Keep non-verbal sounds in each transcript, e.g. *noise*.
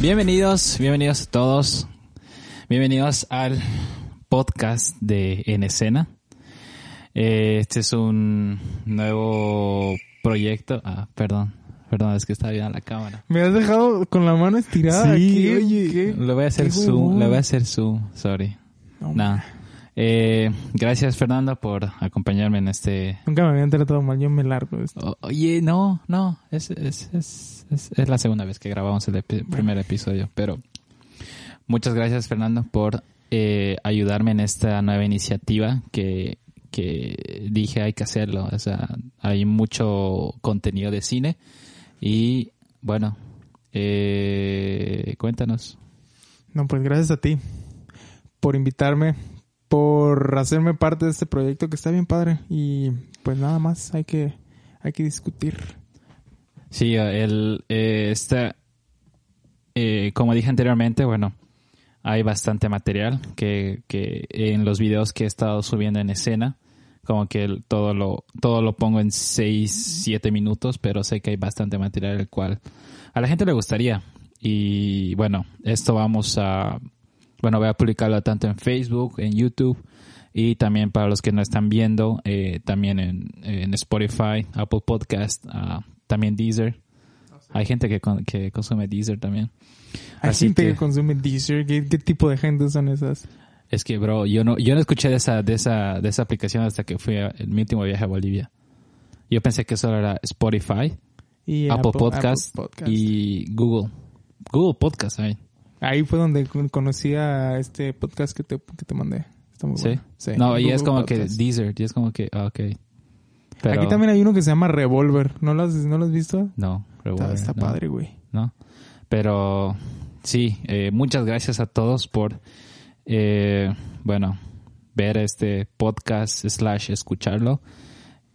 Bienvenidos, bienvenidos a todos. Bienvenidos al podcast de En Escena. Eh, este es un nuevo proyecto. Ah, perdón. Perdón, es que está bien la cámara. Me has dejado con la mano estirada Sí, aquí, oye. ¿qué? Le voy a hacer zoom. Le voy a hacer zoom. Sorry. No. Eh, gracias, Fernando, por acompañarme en este. Nunca me habían tratado mal, yo me largo. de esto. O- oye, no, no. Es, es, es, es, es la segunda vez que grabamos el primer episodio. Pero muchas gracias, Fernando, por eh, ayudarme en esta nueva iniciativa que, que dije hay que hacerlo. O sea, hay mucho contenido de cine. Y bueno, eh, cuéntanos. No, pues gracias a ti por invitarme, por hacerme parte de este proyecto que está bien padre. Y pues nada más, hay que, hay que discutir. Sí, el, eh, eh, como dije anteriormente, bueno, hay bastante material que, que en los videos que he estado subiendo en escena, como que el- todo lo, todo lo pongo en 6, 7 minutos, pero sé que hay bastante material el cual a la gente le gustaría. Y bueno, esto vamos a, bueno, voy a publicarlo tanto en Facebook, en YouTube y también para los que no están viendo, eh, también en, en Spotify, Apple Podcast, ah, también Deezer. Hay gente que, con- que consume Deezer también. Hay Así gente que, que- consume Deezer. ¿Qué, qué tipo de gente son esas? Es que, bro, yo no, yo no escuché de esa, de esa, de esa aplicación hasta que fui a, en mi último viaje a Bolivia. Yo pensé que solo era Spotify, Y Apple, Podcast, Apple Podcast. y Google. Google Podcast, ahí. Ahí fue donde con- conocí a este podcast que te, que te mandé. Está muy ¿Sí? bueno. Sí, No, y es como que. Deezer, y es como que, ah, ok. Pero- Aquí también hay uno que se llama Revolver. ¿No lo has, no lo has visto? No, Está, Revolver, está no. padre, güey. ¿no? Pero sí, eh, muchas gracias a todos por, eh, bueno, ver este podcast slash escucharlo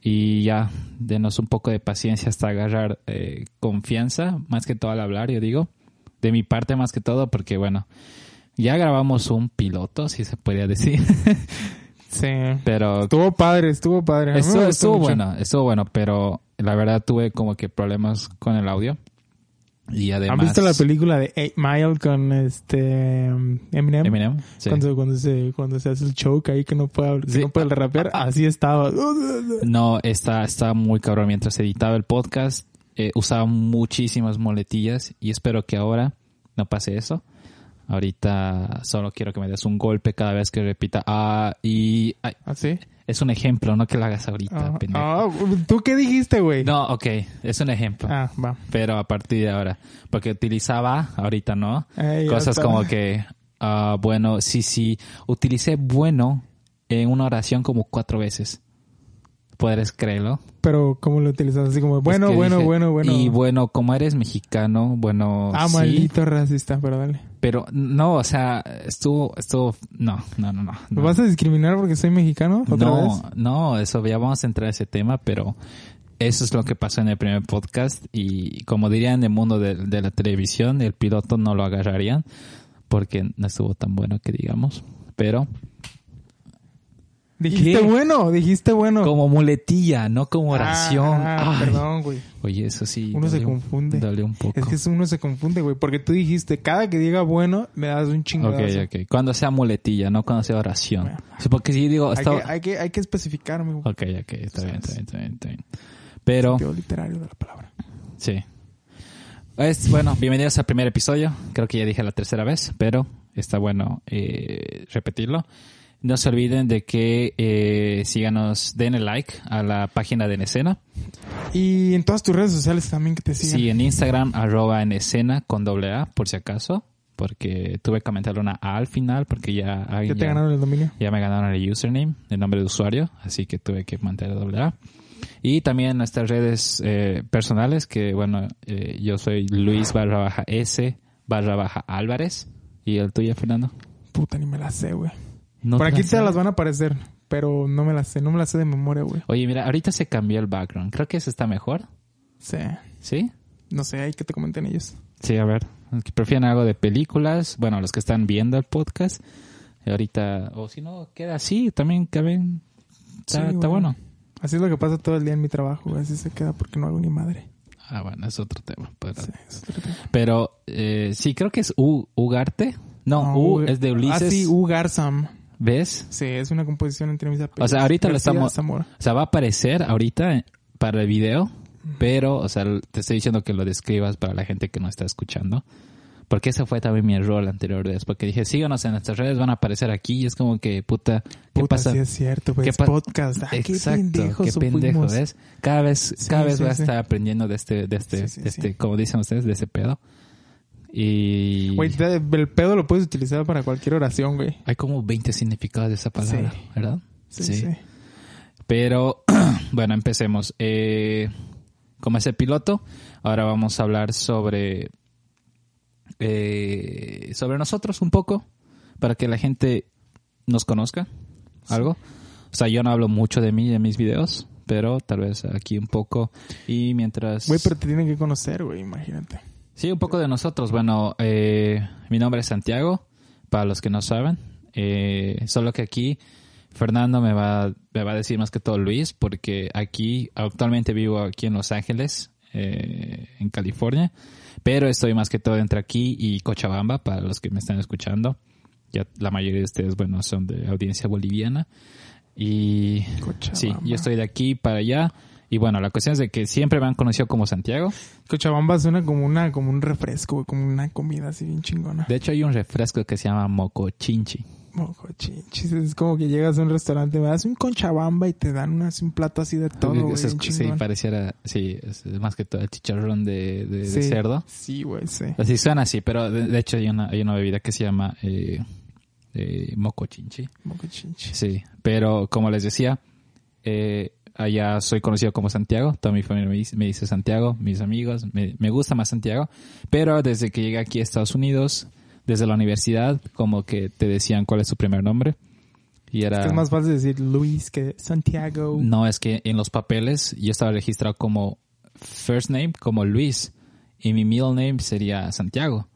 y ya denos un poco de paciencia hasta agarrar eh, confianza, más que todo al hablar, yo digo, de mi parte más que todo, porque bueno, ya grabamos un piloto, si se podría decir, *laughs* Sí. pero Estuvo padre, estuvo padre. Me estuvo, mucho. bueno, estuvo bueno, pero la verdad tuve como que problemas con el audio. Y además... ¿Han visto la película de Eight Mile con este Eminem? Eminem? Sí. Cuando, cuando, se, cuando se hace el choke ahí que no puede, que Sí. no puede rapear, *laughs* así estaba. No, está, está muy cabrón. Mientras editaba el podcast, eh, usaba muchísimas muletillas y espero que ahora no pase eso. Ahorita solo quiero que me des un golpe cada vez que repita. Ah, y ay, ¿Así? es un ejemplo, no que lo hagas ahorita, Ah, pendejo. ah, ¿Tú qué dijiste, güey? No, ok, es un ejemplo. Ah, va. Pero a partir de ahora, porque utilizaba, ahorita no, cosas como que, ah, bueno, sí, sí, utilicé bueno en una oración como cuatro veces. ¿Puedes creerlo? Pero, ¿cómo lo utilizas? Así como, bueno, Es que bueno, dije, bueno, bueno. Y bueno, como eres mexicano, bueno, Ah, sí, maldito racista, pero dale. pero no, o sea, estuvo, estuvo, no, no, no, no. ¿Me vas a discriminar porque soy mexicano? ¿Otra no, vez? no, eso ya vamos a entrar a ese tema, pero eso es lo que pasó en el primer podcast y como dirían en el mundo de, de la televisión, el piloto no lo agarrarían porque no estuvo tan bueno que digamos, pero Dijiste ¿Qué? bueno, dijiste bueno. como muletilla, no como oración. Ah, Ay, perdón, güey. Oye, eso sí. Uno se dolió un- confunde. Dolió un poco. Es que uno se confunde, güey, porque tú dijiste, cada que diga bueno, me das un chingadazo. Ok, ok. Cuando sea muletilla, no cuando sea oración. Bueno. Porque si digo... Hay, que, hay, que, hay que especificar, amigo. Ok, ok, está bien, está bien, está bien, está bien. Pero, Sentido literario de la palabra. sí. Es, bueno, bienvenidos al primer episodio. Creo que ya dije la tercera vez, pero está bueno eh, repetirlo. No se olviden de que eh, síganos, den el like a la página de En Escena. Y en todas tus redes sociales también que te sigan. Sí, en Instagram, arroba en escena con doble A, por si acaso. porque tuve que comentar una A al final porque ya ¿Ya te ganaron el dominio? ya me ganaron el username, el nombre de usuario, así que tuve que mantener doble A. Y también nuestras redes eh, personales, que bueno, eh, yo soy Luis barra baja S barra baja Álvarez. ¿Y el tuyo, Fernando? Puta, ni me la sé, güey. No Por aquí te las van a aparecer, pero no me las sé. No me las sé de memoria, güey. Oye, mira, ahorita se cambió el background. Creo que ese está mejor. Sí. ¿Sí? No sé, hay que te comenten ellos. Sí, a ver. ¿Prefieren algo de películas? Bueno, los que están viendo el podcast. Ahorita, o si no, queda así, también caben. Está, Sí, está güey. bueno. Así es lo que pasa todo el día en mi trabajo, güey. Así se queda porque no hago ni madre. Ah, bueno, es otro tema. Pero, Sí, es otro tema. pero eh, sí, creo que es U, Ugarte. No, No, U es de Ulises. Ah, sí, U Garzam. ¿Ves? Sí, es una composición entre mis apellidos. O sea, ahorita lo estamos-. O sea, va a aparecer ahorita eh, para el video, pero, o sea, te estoy diciendo que lo describas para la gente que no está escuchando. Porque ese fue también mi error la anterior vez. Porque dije, síganos en nuestras redes, van a aparecer aquí. Y es como que, puta, ¿qué Puta, pasa? sí es cierto, güey. ¿Qué podcast. Ah, qué pendejos qué pendejo. ¿ves? Cada vez, Sí, cada vez sí, voy a estar aprendiendo de este, de este, de este, como dicen ustedes, de ese pedo. Y Güey, el pedo lo puedes utilizar para cualquier oración, güey. hay como 20 significados de esa palabra, Sí. ¿verdad? Sí, sí. Pero, *clears throat* bueno, empecemos. Eh, como es el piloto, ahora vamos a hablar sobre, eh, sobre nosotros un poco, para que la gente nos conozca algo. O sea, yo no hablo mucho de mí en mis videos, pero tal vez aquí un poco. Y mientras... Güey, pero te tienen que conocer, güey, imagínate. Sí, un poco de nosotros. Bueno, eh, mi nombre es Santiago, para los que no saben. Eh, solo que aquí Fernando me va, me va a decir más que todo Luis, porque aquí actualmente vivo aquí en Los Ángeles, eh, en California, pero estoy más que todo entre aquí y Cochabamba, para los que me están escuchando. Ya la mayoría de ustedes, bueno, son de audiencia boliviana. Y Cochabamba. sí, yo estoy de aquí para allá. Y bueno, la cuestión es de que siempre me han conocido como Santiago. Cochabamba suena como una, como un refresco, como una comida así bien chingona. De hecho, hay un refresco que se llama Mocochinchi. Mocochinchis, es como que llegas a un restaurante, me das un conchabamba y te dan un, plato así de todo, güey, es- sí, pareciera, sí, es más que todo el chicharrón de, de- de Sí. cerdo. Sí, güey, sí. Así suena así, pero de, de hecho hay una, hay una bebida que se llama eh, eh, Mocochinchi. Mocochinchis. Sí, pero como les decía, eh, allá soy conocido como Santiago, toda mi familia me dice, me dice Santiago, mis amigos, me, me gusta más Santiago, pero desde que llegué aquí a Estados Unidos, desde la universidad, como que te decían cuál es tu primer nombre. Y era... Es que es más fácil decir Luis que Santiago. No, es que en los papeles yo estaba registrado como first name, como Luis, y mi middle name sería Santiago.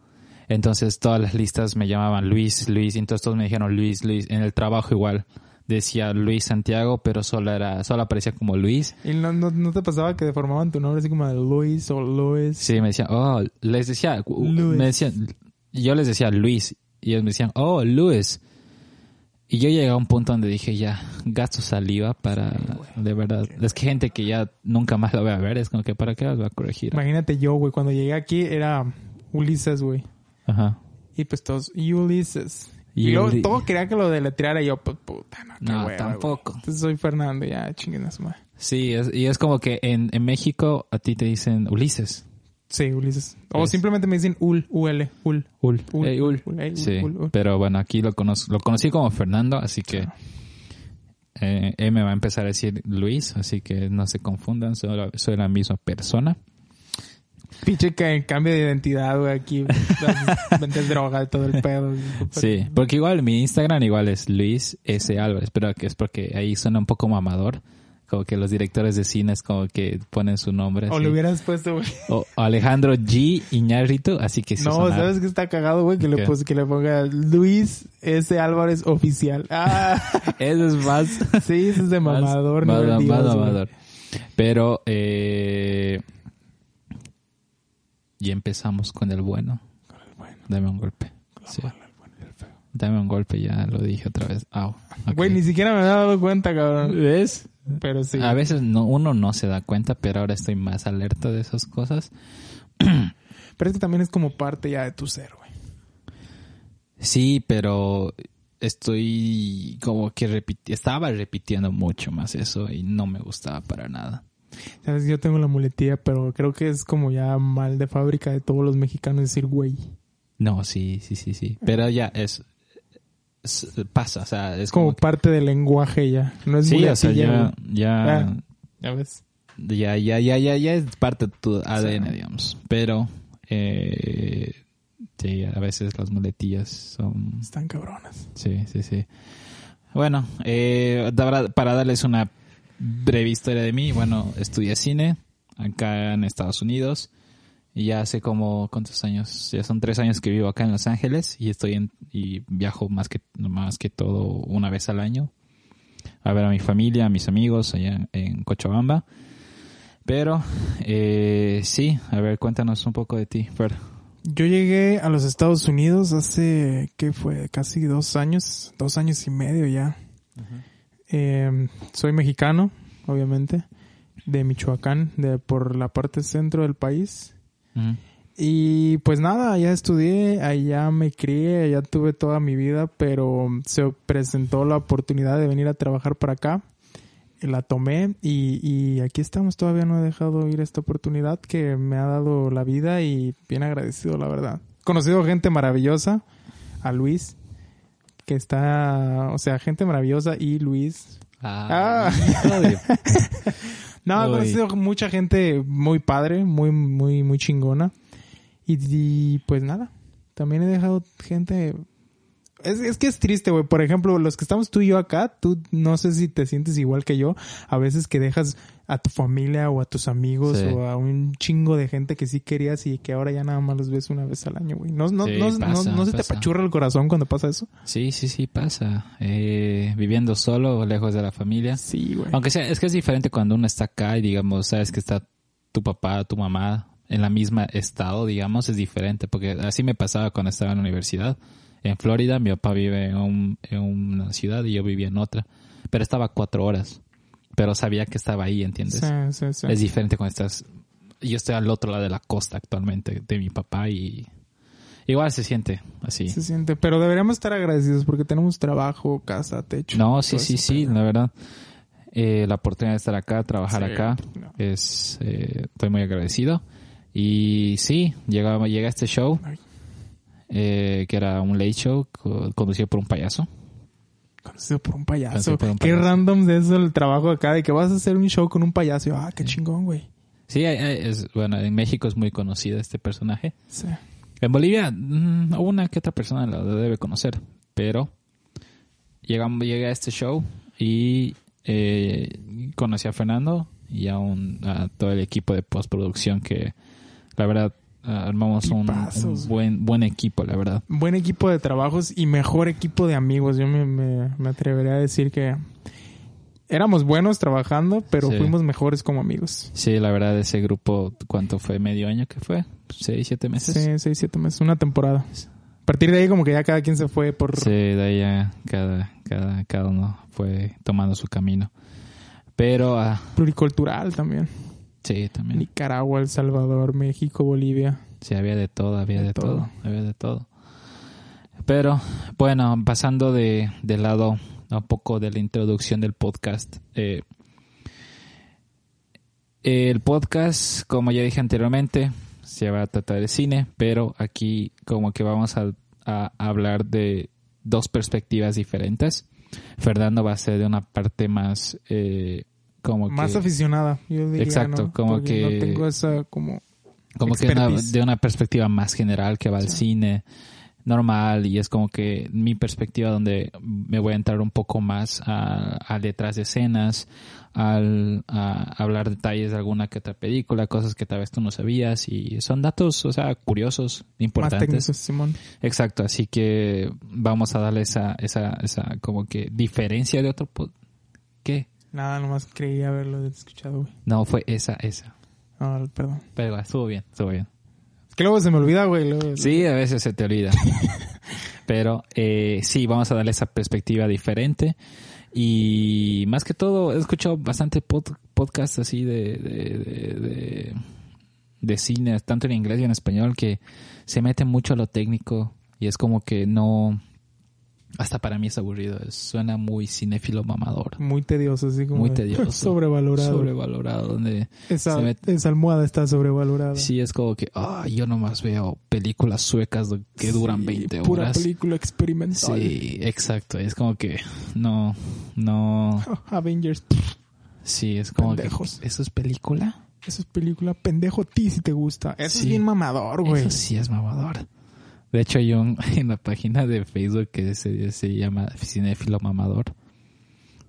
Entonces todas las listas me llamaban Luis, Luis, y entonces todos me dijeron Luis, Luis. En el trabajo igual decía Luis Santiago, pero solo era, solo aparecía como Luis. ¿Y no, no, no te pasaba que deformaban tu nombre así como Luis o Luis? Sí, me decían, oh, les decía, Luis. me decían, yo les decía Luis, y ellos me decían, oh, Luis. Y yo llegué a un punto donde dije, ya, gasto saliva para, de verdad. Es que gente que ya nunca más lo voy a ver, es como que, ¿para qué las voy a corregir? Imagínate yo, güey, cuando llegué aquí era Ulises, güey. Ajá. Y pues todos, Ulises. Y luego Uli- todo quería que lo deletreara y yo, pues puta, no, qué No, hueva, tampoco. Entonces soy Fernando, ya, chinguen a su madre. Sí, es, y es como que en, en México a ti te dicen Ulises. Sí, Ulises. O simplemente me dicen Ul, UL, Ul. Ul. Ul, Ey, Ul. Ul, Sí, Ul, pero bueno, aquí lo, conoz- lo conocí como Fernando, así que eh, él me va a empezar a decir Luis, así que no se confundan, soy la, soy la misma persona. Pinche que cambio de identidad, güey, aquí. Vendes droga y todo el pedo. Sí, porque igual mi Instagram igual es Luis S. Álvarez, pero que es porque ahí suena un poco mamador. Como que los directores de cines como que ponen su nombre. O le hubieras puesto, güey. O Alejandro G. Iñárritu, así que sí No. ¿sabes qué está cagado, güey? Que le, que ponga Luis S. Álvarez oficial. Ah, *laughs* Eso es más... sí, eso es de más- mamador, más, más güey. mamador. Pero, eh... Y empezamos con el bueno. Bueno, Dame un golpe. Sí. malo, el bueno y el feo. Dame un golpe, ya lo dije otra vez. Au. Güey, ni siquiera me había dado cuenta, cabrón. ¿Ves? Pero sí. A veces no, uno no se da cuenta, pero ahora estoy más alerta de esas cosas. *clears throat* Pero es que también es como parte ya de tu ser, güey. Sí, pero estoy como que repiti- estaba repitiendo mucho más eso y no me gustaba para nada. Sabes, yo tengo la muletilla, pero creo que es como ya mal de fábrica de todos los mexicanos decir güey. No, sí, sí, sí, sí. Pero ya es, es- pasa, o sea, es como como... que- parte del lenguaje ya. No es sí, o sea, muletilla, ya, ya, Ah, ya ves. ya, ya, ya, ya, ya es parte de tu ADN, digamos. Pero, eh, sí, a veces las muletillas son... Están cabronas. Sí, sí, sí. Bueno, eh, para darles una breve historia de mí, bueno, estudié cine acá en Estados Unidos y ya hace como, ¿cuántos años? Ya son tres años que vivo acá en Los Ángeles y estoy en, y viajo más que, más que todo una vez al año a ver a mi familia, a mis amigos allá en, Cochabamba. Pero, eh, sí, a ver, cuéntanos un poco de ti, Fer. Yo llegué a los Estados Unidos hace, ¿qué fue? Casi dos años, dos años y medio ya. Eh, soy mexicano, obviamente, de Michoacán, de por la parte centro del país. Ujú. Y pues nada, allá estudié, allá me crié, allá tuve toda mi vida, pero se presentó la oportunidad de venir a trabajar para acá. La tomé y, y aquí estamos, todavía no he dejado ir esta oportunidad que me ha dado la vida y bien agradecido, la verdad. Conocido gente maravillosa, a Luis, que está, o sea, gente maravillosa y Luis. Ah. *laughs* de- *laughs* No, he conocido mucha gente muy padre, muy, muy, muy chingona. Y, y, pues nada, también he dejado gente... Es, es que es triste, güey. Por ejemplo, los que estamos tú y yo acá, tú no sé si te sientes igual que yo. A veces que dejas a tu familia o a tus amigos Sí. o a un chingo de gente que sí querías y que ahora ya nada más los ves una vez al año, güey. ¿No, no, Sí, no, no- pasa, no se te apachurra el corazón cuando pasa eso? Sí, sí, sí, pasa. Eh, viviendo solo o lejos de la familia. Sí, güey. Aunque sea, es que es diferente cuando uno está acá y digamos, sabes que está tu papá, tu mamá en la misma estado, digamos, es diferente. Porque así me pasaba cuando estaba en la universidad. En Florida, mi papá vive en, un- en una ciudad y yo vivía en otra. Pero estaba cuatro horas. Pero sabía que estaba ahí, ¿entiendes? Sí, sí, sí. Es diferente cuando estás... Yo estoy al otro lado de la costa actualmente de mi papá y... Igual se siente así. Se siente, pero deberíamos estar agradecidos porque tenemos trabajo, casa, techo. No, sí, sí, eso, sí, pero- la verdad. Eh, la oportunidad de estar acá, trabajar Sí, acá, no. es, eh, estoy muy agradecido. Y sí, llega, llega este show, Ay. Eh, que era un late show co- conducido por un payaso. Conocido por un payaso. Por un Qué payaso. random de eso el trabajo acá, de que vas a hacer un show con un payaso. Ah, qué chingón, güey. Sí, es, bueno, en México es muy conocido este personaje. Sí. En Bolivia, mm, una que otra persona lo debe conocer, pero llegamos, llegué a este show y eh, conocí a Fernando y a, un, a todo el equipo de postproducción que la verdad armamos un, buen buen equipo, la verdad. Buen equipo de trabajos y mejor equipo de amigos. Yo me, me, me atrevería a decir que éramos buenos trabajando, pero Sí. fuimos mejores como amigos. Sí, la verdad ese grupo, ¿cuánto fue? ¿Medio año que fue? ¿Seis, siete meses? Sí, seis, siete meses, una temporada. A partir de ahí como que ya cada quien se fue por... Sí, de ahí ya cada, cada, cada uno fue tomando su camino. Pero, ah, Pluricultural también. Sí, también. Nicaragua, El Salvador, México, Bolivia. Sí, había de todo, había de, De todo. todo. había de todo. Pero, bueno, pasando de, de lado un poco de la introducción del podcast. eh, el podcast, como ya dije anteriormente, se va a tratar de cine, pero aquí como que vamos a, a hablar de dos perspectivas diferentes. Fernando va a ser de una parte más eh, como Más que... aficionada, yo diría, Exacto, ¿no? como Porque que- No tengo esa como... como que una- de una perspectiva más general que va al cine normal y es como que mi perspectiva donde me voy a entrar un poco más a, a detrás de escenas, al, a hablar detalles de alguna que otra película, cosas que tal vez tú no sabías y son datos, o sea, curiosos, Más importantes. técnicos, Simón. Exacto, así que vamos a darle esa, esa, esa como que diferencia de otro pod- ¿Qué? Nada, nomás creía haberlo escuchado, güey. No, fue esa, esa. No, perdón. Pero estuvo bien, estuvo bien. Es que luego se me olvida, güey. luego- Sí, a veces se te olvida. *laughs* Pero eh, sí, vamos a darle esa perspectiva diferente. Y más que todo, he escuchado bastante pod- podcasts así de, de, de, de- de cine, tanto en inglés y en español, que se meten mucho a lo técnico y es como que no, hasta para mí es aburrido. Suena muy cinéfilo mamador. Muy tedioso, así como. Muy tedioso. *laughs* Sobrevalorado. Sobrevalorado. Donde esa, se met- esa almohada está sobrevalorada. sí es como que, ah, yo nomás veo películas suecas que duran Sí, 20 Pura horas. película experimental. Sí, exacto. Es como que no, no. *laughs* Avengers. Sí, es como Pendejos. que. ¿Eso es película? Esa es película pendejo a ti si te gusta. Eso es bien mamador, güey. Eso sí es mamador. De hecho, hay un *laughs* en la página de Facebook que se, se llama Cinéfilo Mamador.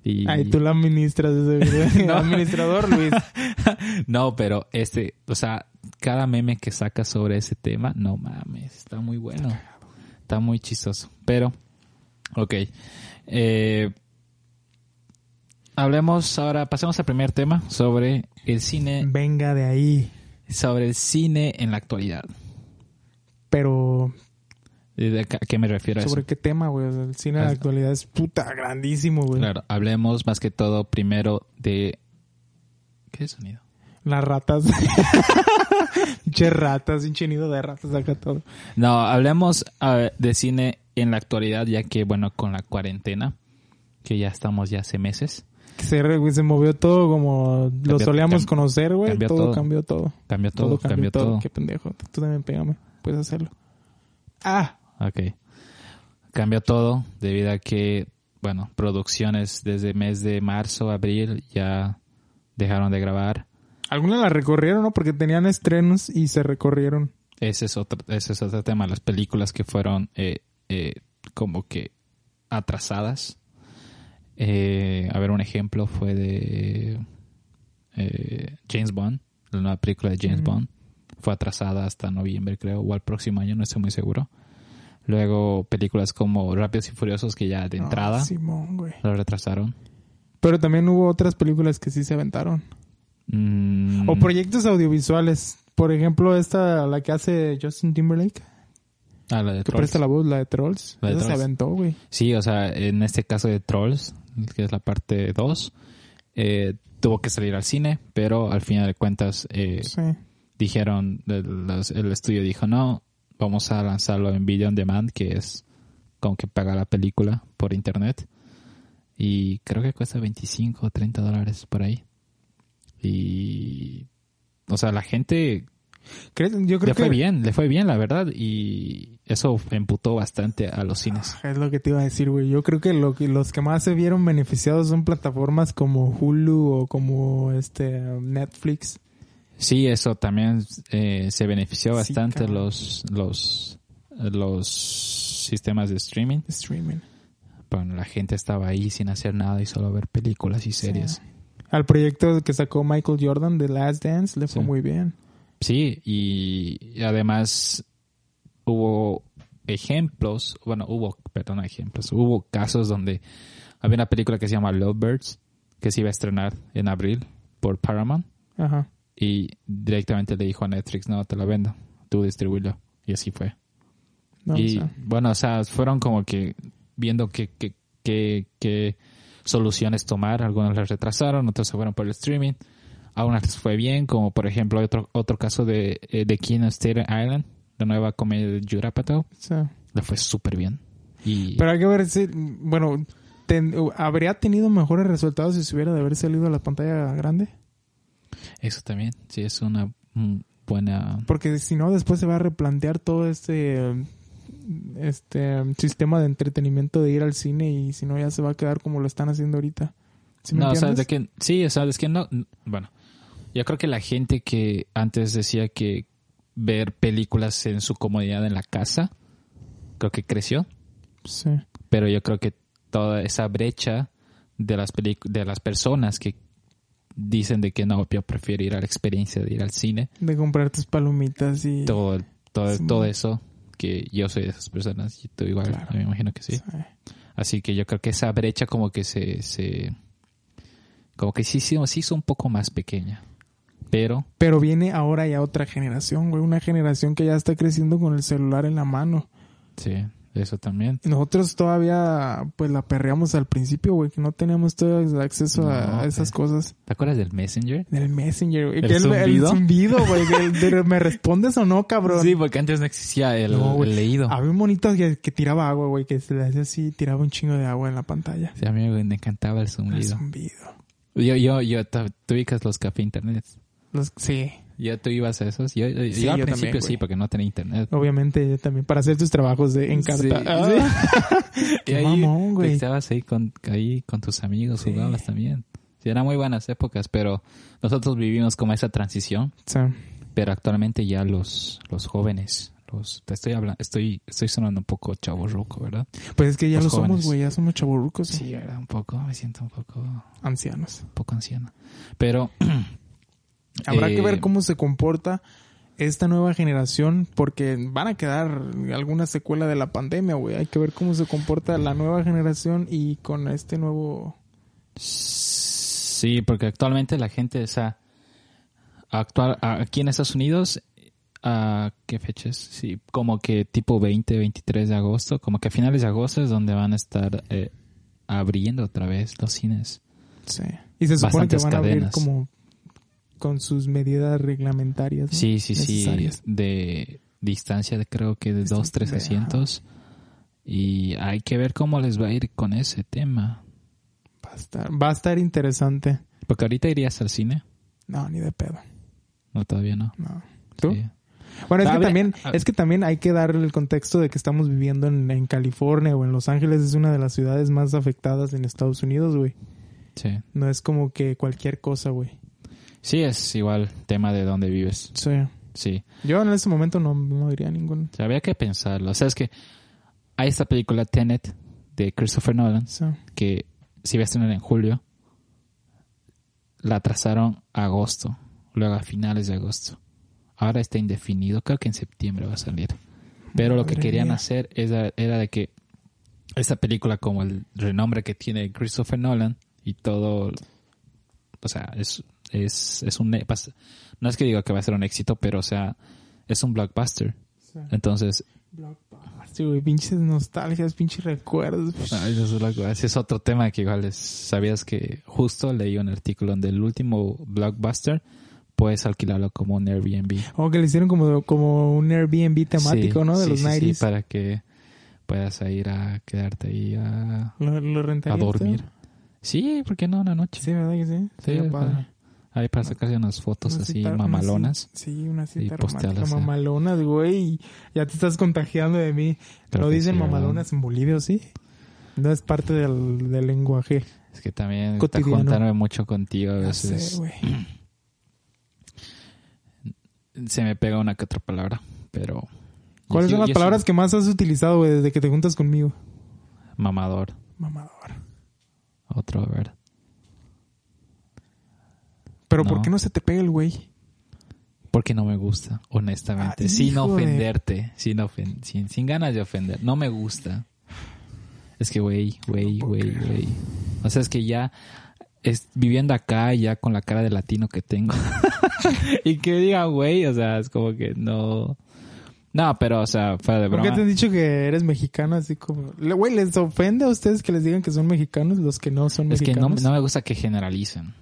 Y, Ay, tú la administras ese *laughs* video. No. Administrador, Luis. *laughs* No, pero este, o sea, cada meme que saca sobre ese tema, no mames, está muy bueno. Está muy chistoso. Pero, ok. Eh, hablemos ahora, pasemos al primer tema sobre el cine, Venga de ahí. sobre el cine en la actualidad. Pero, ¿De qué- ¿A qué me refiero a eso? ¿sobre qué tema, güey? O sea, el cine de la Ah. actualidad es puta grandísimo, güey. Claro, hablemos más que todo primero de... ¿Qué sonido? Las ratas. *laughs* Pinche ratas, pinche nido de ratas acá todo. No, hablemos de cine en la actualidad, ya que, bueno, con la cuarentena, que ya estamos ya hace meses, Se, güey, se movió todo como lo Cambió- solíamos cam- conocer, güey. cambió Todo, todo. cambió todo. cambió todo, cambió todo. Qué pendejo. Tú también pégame. Puedes hacerlo. Ah, Ok. Cambió todo debido a que, bueno, producciones desde mes de marzo, abril ya dejaron de grabar. algunas las recorrieron, ¿no? Porque tenían estrenos y se recorrieron. Ese es otro, ese es otro tema. Las películas que fueron eh, eh, como que atrasadas. Eh, a ver, un ejemplo fue de eh, James Bond, la nueva película de James. Bond. Fue atrasada hasta noviembre, creo, o al próximo año, no estoy muy seguro. Luego películas como Rápidos y Furiosos, que ya de entrada Ah, Simón, güey. lo retrasaron. Pero también hubo otras películas que sí se aventaron. Mm, O proyectos audiovisuales. Por ejemplo, esta, la que hace Justin Timberlake, ah, la de que Trolls. presta la voz, la de Trolls. La de Esa se Trolls. aventó, güey. Sí, o sea, en este caso de Trolls, que es la parte 2, eh, tuvo que salir al cine, pero al final de cuentas eh, Sí. dijeron, el, el estudio dijo, no, vamos a lanzarlo en Video on Demand, que es como que paga la película por internet. Y creo que cuesta 25 o 30 dólares por ahí. Y, o sea, la gente. Yo le creo fue que bien, le fue bien, la verdad, y eso emputó bastante a los cines. Es lo que te iba a decir, güey. Yo creo que, lo que los que más se vieron beneficiados son plataformas como Hulu o como este Netflix. Sí, eso también eh, se benefició Sí, bastante cabrón. los los los sistemas de streaming. Streaming. Bueno, la gente estaba ahí sin hacer nada y solo ver películas y series. Al proyecto que sacó Michael Jordan de Last Dance le fue Sí. muy bien. Sí, y además hubo ejemplos, bueno, hubo, perdón, ejemplos, hubo casos donde había una película que se llama Lovebirds que se iba a estrenar en abril por Paramount Ajá. Y directamente le dijo a Netflix, no, te la vendo, tú distribúyelo. Y así fue. No, y o sea, bueno, o sea, fueron como que viendo qué qué qué- qué soluciones tomar. Algunos las retrasaron, otros se fueron por el streaming. A unas les fue bien, como por ejemplo otro otro caso de, eh, de King of Staten Island, la nueva comedia de Judd Apatow. sea, Le fue súper bien. Y Pero hay que ver si, bueno, ten- ¿habría tenido mejores resultados si se hubiera de haber salido a la pantalla grande? Eso también, sí, es una mm, buena... Porque si no, después se va a replantear todo este este sistema de entretenimiento de ir al cine y si no ya se va a quedar como lo están haciendo ahorita. ¿Sí me no, o sea, entiendes? de que, sí, o sea, es que no, bueno, yo creo que la gente que antes decía que ver películas en su comodidad en la casa, creo que creció, Sí. pero yo creo que toda esa brecha de las de las personas que dicen de que no, yo prefiero ir a la experiencia de ir al cine, De comprar tus palomitas y... todo, todo, Sí. todo eso, que yo soy de esas personas y tú igual, Claro. me imagino que sí. Sí. Así que yo creo que esa brecha como que se, se como que sí, sí se hizo un poco más pequeña. Pero, Pero viene ahora ya otra generación, güey. Una generación que ya está creciendo con el celular en la mano. sí, Eso también. Nosotros todavía, pues la perreamos al principio, güey, que no teníamos todo el acceso No, a esas cosas. ¿Te acuerdas del Messenger? Del Messenger, güey. ¿El que zumbido? zumbido, güey. el *laughs* ¿Me respondes o no, cabrón? Sí, porque antes no existía el, No, güey. el leído. Había un monito que, que tiraba agua, güey, que se le hacía así, tiraba un chingo de agua en la pantalla. Sí, a mí me encantaba el El zumbido. zumbido. Yo, yo, yo, tú tú ubicas los café internet. Los- sí, ¿Ya tú ibas a esos? Yo, yo, Sí, yo al yo principio también, sí, porque no tenía internet. obviamente yo también. Para hacer tus trabajos de en carta. *laughs* Sí, Ah. *laughs* Y Qué ahí mamón, güey. Estabas ahí con, ahí con tus amigos, Sí. jugabas también. Sí, eran muy buenas épocas, pero nosotros vivimos como esa transición. Sí. Pero actualmente ya los, los jóvenes, los, te estoy hablando, estoy, estoy sonando un poco chavo ¿verdad? Pues es que ya Los lo somos, güey. Ya somos chaburrucos. Sí, ¿verdad? Un poco, me siento un poco, un Ancianos. poco anciano. Pero, *clears throat* Habrá que Eh, ver cómo se comporta esta nueva generación, porque van a quedar alguna secuela de la pandemia, güey. Hay que ver cómo se comporta la nueva generación y con este nuevo... Sí, porque actualmente la gente, o sea, actual, aquí en Estados Unidos, ¿a qué fechas? Sí, como que tipo 20, 23 de agosto, como que a finales de agosto es donde van a estar eh, abriendo otra vez los cines. Sí. Y se supone que van a abrir como con sus medidas reglamentarias. ¿no? Sí, sí, sí, Necesarias. de distancia de creo que de Distancia dos, tres de- asientos. Y hay que ver cómo les va a ir con ese tema. Va a estar, va a estar interesante. Porque ahorita irías al cine. No, ni de pedo. No, todavía no. No. ¿Tú? Sí. Bueno, es que también, es que también hay que darle el contexto de que estamos viviendo en, en California o en Los Ángeles es una de las ciudades más afectadas en Estados Unidos, güey. Sí. No es como que cualquier cosa, güey. Sí, es igual tema de dónde vives. Sí. Sí. Yo en este momento no, no diría ningún. O sea, había que pensarlo. O sea, es que hay esta película Tenet de Christopher Nolan Sí. que si iba a estrenar en julio, la atrasaron a agosto, luego a finales de agosto. Ahora está indefinido, creo que en septiembre va a salir. Pero lo que querían mía. hacer era, era de que esta película, como el renombre que tiene Christopher Nolan y todo, o sea, es, es, es un, no es que diga que va a ser un éxito, pero o sea, es un blockbuster. Sí. Entonces, Sí, güey, pinches nostalgias, pinches recuerdos. Ay, eso es, lo- ese es otro tema que igual es, sabías que justo leí un artículo donde el último blockbuster puedes alquilarlo como un Airbnb. O que le hicieron como, como un Airbnb temático, Sí, ¿no? De sí, los sí, 90s. sí, para que puedas ir a quedarte ahí a, ¿Lo, lo a dormir. Sí, ¿por qué no? Una noche. Sí, ¿verdad que sí? Sí, para, ahí para sacarse unas fotos Una así cita- una mamalonas. ci- Sí, una cita romántica. Mamalonas, güey. Ya te estás contagiando de mí. Creo ¿No dicen sí, mamalonas en Bolivia, sí? No es parte del, del lenguaje. Es que también Cotidiano. juntarme mucho contigo a veces sé, *clears throat* se me pega una que otra palabra, pero... ¿Cuáles yo- son las yo soy palabras que más has utilizado, güey, desde que te juntas conmigo? Mamador. Mamador. Otro, a ver. Pero ¿por No. qué no se te pega el güey? Porque no me gusta, honestamente. Ah, sin de- ofenderte, sin, ofen- sin, sin ganas de ofender. No me gusta. Es que, güey, güey, güey, güey. O sea, es que ya es, viviendo acá, ya con la cara de latino que tengo. *laughs* y que diga, güey, o sea, es como que no... No, pero, o sea, fuera de ¿Por qué broma. te han dicho que eres mexicano? Así como... Güey, ¿les ofende a ustedes que les digan que son mexicanos los que no son Es que no, mexicanos? no me gusta que generalicen.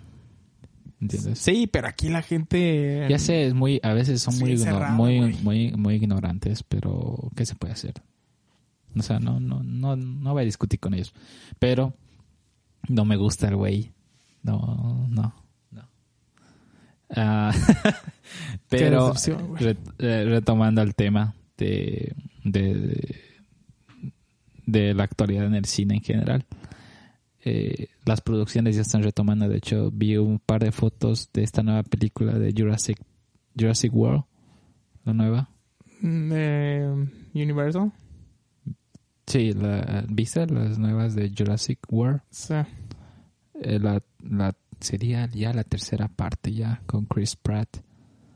¿Entiendes? Sí, pero aquí la gente... Ya sé, es muy, a veces son muy, cerrado, muy, güey. muy, muy ignorantes, pero ¿qué se puede hacer? O sea, no, no, no, no voy a discutir con ellos. Pero no me gusta el güey. No, no, Ah, *laughs* pero re- eh, retomando el tema de, de, de la actualidad en el cine en general. eh, las producciones ya están retomando. De hecho, vi un par de fotos de esta nueva película de Jurassic, Jurassic World, la nueva. Mm, eh, Universal. Sí, la, ¿viste las nuevas de Jurassic World? Sí. Eh, la, la sería ya la tercera parte ya con Chris Pratt.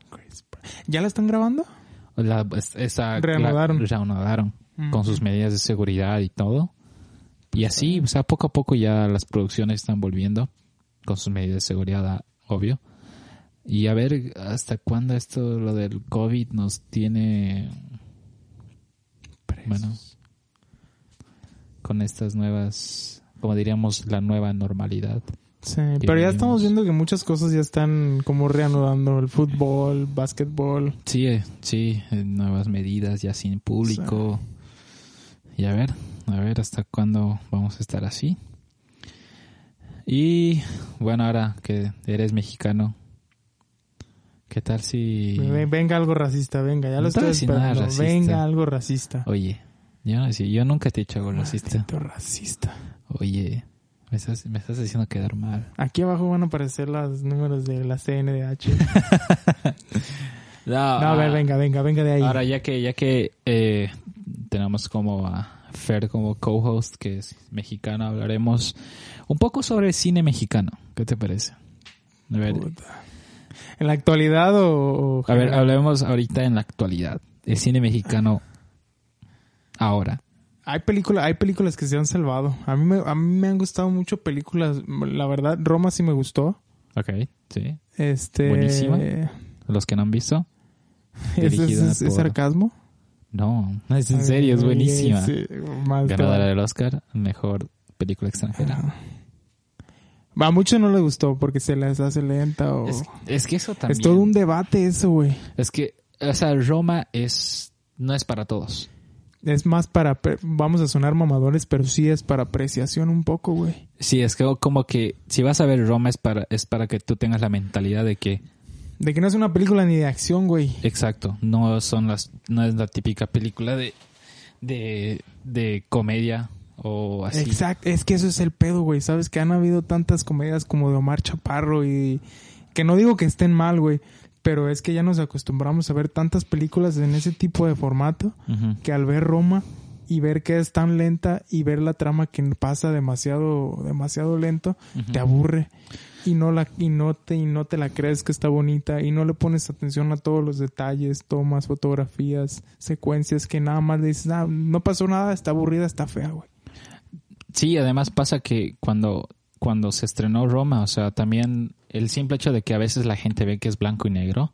Chris Pratt. ¿Ya la están grabando? La, es- esa, Reanudaron. la- reanudaron con sus medidas de seguridad y todo. Y así, o sea, poco a poco ya las producciones están volviendo con sus medidas de seguridad, ah, obvio. Y a ver hasta cuándo esto, lo del COVID, nos tiene... Bueno, con estas nuevas, como diríamos, la nueva normalidad. Sí, pero ya estamos viendo que muchas cosas ya están como reanudando el fútbol, básquetbol. Sí, eh, sí, nuevas medidas ya sin público. Y a ver, a ver hasta cuándo vamos a estar así. Y bueno, ahora que eres mexicano, ¿qué tal si... Ven- Venga algo racista, venga, ya lo estoy esperando. Venga algo racista. Oye, yo, sí, yo nunca te he dicho algo racista. Maldito racista. Oye, me estás, me estás haciendo quedar mal. Aquí abajo van a aparecer los números de la CNDH. *laughs* No, No, a ver, ah, venga, venga, venga de ahí. Ahora ya que ya que eh, tenemos como a Fer como co-host que es mexicano, hablaremos un poco sobre el cine mexicano. ¿Qué te parece? A ver. ¿En la actualidad o...? o a ver, hablemos ahorita en la actualidad. El cine mexicano ahora. Hay películas, hay películas que se han salvado. A mí, me, a mí me han gustado mucho películas. La verdad, Roma sí me gustó. Ok, sí. Este... Buenísima. Los que no han visto. *laughs* ¿Es, es- es- es sarcasmo? No, no es en serio, es buenísima. sí, Ganadora del Oscar, mejor película extranjera. A muchos no les gustó porque se les hace lenta o... Es, es que eso Es también. todo un debate eso, güey. Es que, o sea, Roma es no es para todos. Es más para... Vamos a sonar mamadores, pero sí es para apreciación un poco, güey. Sí, es que como que si vas a ver Roma es para es para que tú tengas la mentalidad de que De que no es una película ni de acción, güey. exacto, no son las no es la típica película de de de comedia o así. Exacto, es que eso es el pedo, güey. Sabes que han habido tantas comedias como de Omar Chaparro y que no digo que estén mal, güey, pero es que ya nos acostumbramos a ver tantas películas en ese tipo de formato que al ver Roma y ver que es tan lenta y ver la trama que pasa demasiado demasiado lento, te aburre y no la y no te y no te la crees que está bonita y no le pones atención a todos los detalles, tomas, fotografías, secuencias que nada más le dices, "Ah, no pasó nada, está aburrida, está fea, güey." Sí, además pasa que cuando cuando se estrenó Roma, o sea, también el simple hecho de que a veces la gente ve que es blanco y negro,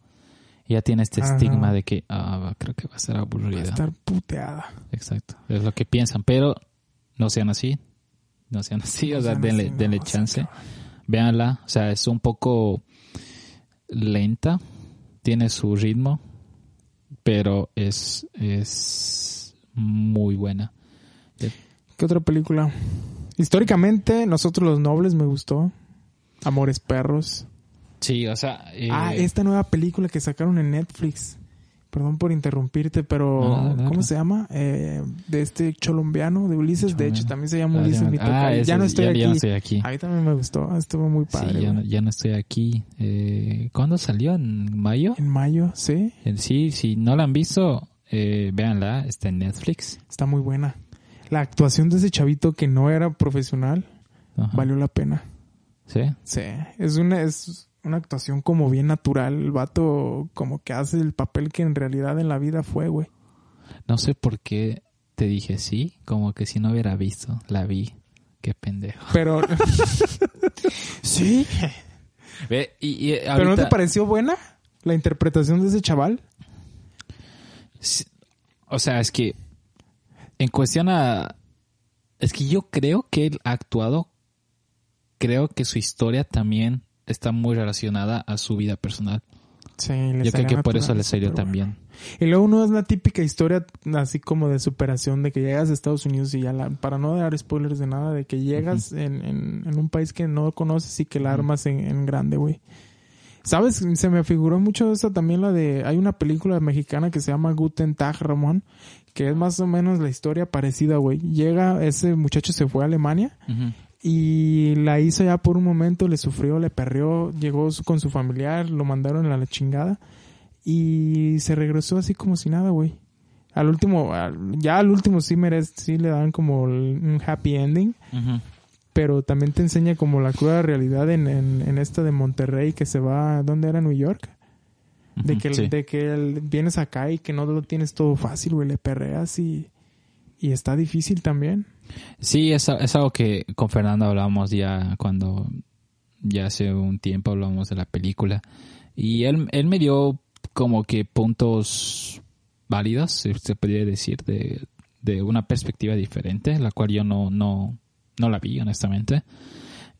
ya tiene este Ajá. estigma de que ah, creo que va a ser Va a aburrida. estar puteada. Exacto, es lo que piensan, pero no sean así, no sean así, No o sea, denle, así, no, denle chance, véanla, o sea, es un poco lenta, tiene su ritmo, pero es, es muy buena. ¿Qué otra película? Históricamente, Nosotros los Nobles me gustó. Amores Perros. Sí, o sea, eh, Ah, esta nueva película que sacaron en Netflix. Perdón por interrumpirte, pero No, no, no, ¿cómo se llama? Eh, de este colombiano de Ulises. De hecho, también se llama ah, Ulises mi ah, ese Ya no es- estoy ya- aquí. ya no estoy aquí. A mí también me gustó. Estuvo muy padre. sí, ya no, ya no estoy aquí. Eh, ¿Cuándo salió? ¿En mayo? En mayo, sí. Eh, Sí, si no la han visto, eh, véanla, está en Netflix. Está muy buena. La actuación de ese chavito que no era profesional Ajá. valió la pena. ¿Sí? Sí, es una, es una actuación como bien natural. El vato como que hace el papel que en realidad en la vida fue, güey. No sé por qué te dije sí, como que si no hubiera visto, la vi. Qué pendejo. Pero... *laughs* sí. Ve, y, y ¿Pero no te pareció buena la interpretación de ese chaval? Sí, O sea, es que en cuestión a... Es que yo creo que él ha actuado, creo que su historia también está muy relacionada a su vida personal. Sí, le Yo creo que por eso le salió también. Y luego no es la típica historia así como de superación de que llegas a Estados Unidos y ya la, para no dar spoilers de nada, de que llegas en, en, en un país que no conoces y que la armas en, en grande, güey. ¿Sabes? Se me figuró mucho esa también la de... Hay una película mexicana que se llama Guten Tag, Ramón, que es más o menos la historia parecida, güey. Llega, ese muchacho se fue a Alemania y la hizo ya por un momento, le sufrió, le perreó, llegó con su familiar, lo mandaron a la chingada y se regresó así como si nada, güey. Al último, ya al último sí merece, sí le dan como un happy ending, pero también te enseña como la cruda realidad en, en, en esta de Monterrey que se va, ¿dónde era? New York. De que, sí. de que el- vienes acá y que no lo tienes todo fácil, güey, le perreas y, y está difícil también. Sí, es, es algo que con Fernando hablábamos ya cuando, ya hace un tiempo hablamos de la película. Y él, él me dio como que puntos válidos, si se podría decir, de, de una perspectiva diferente, la cual yo no, no, no la vi, honestamente.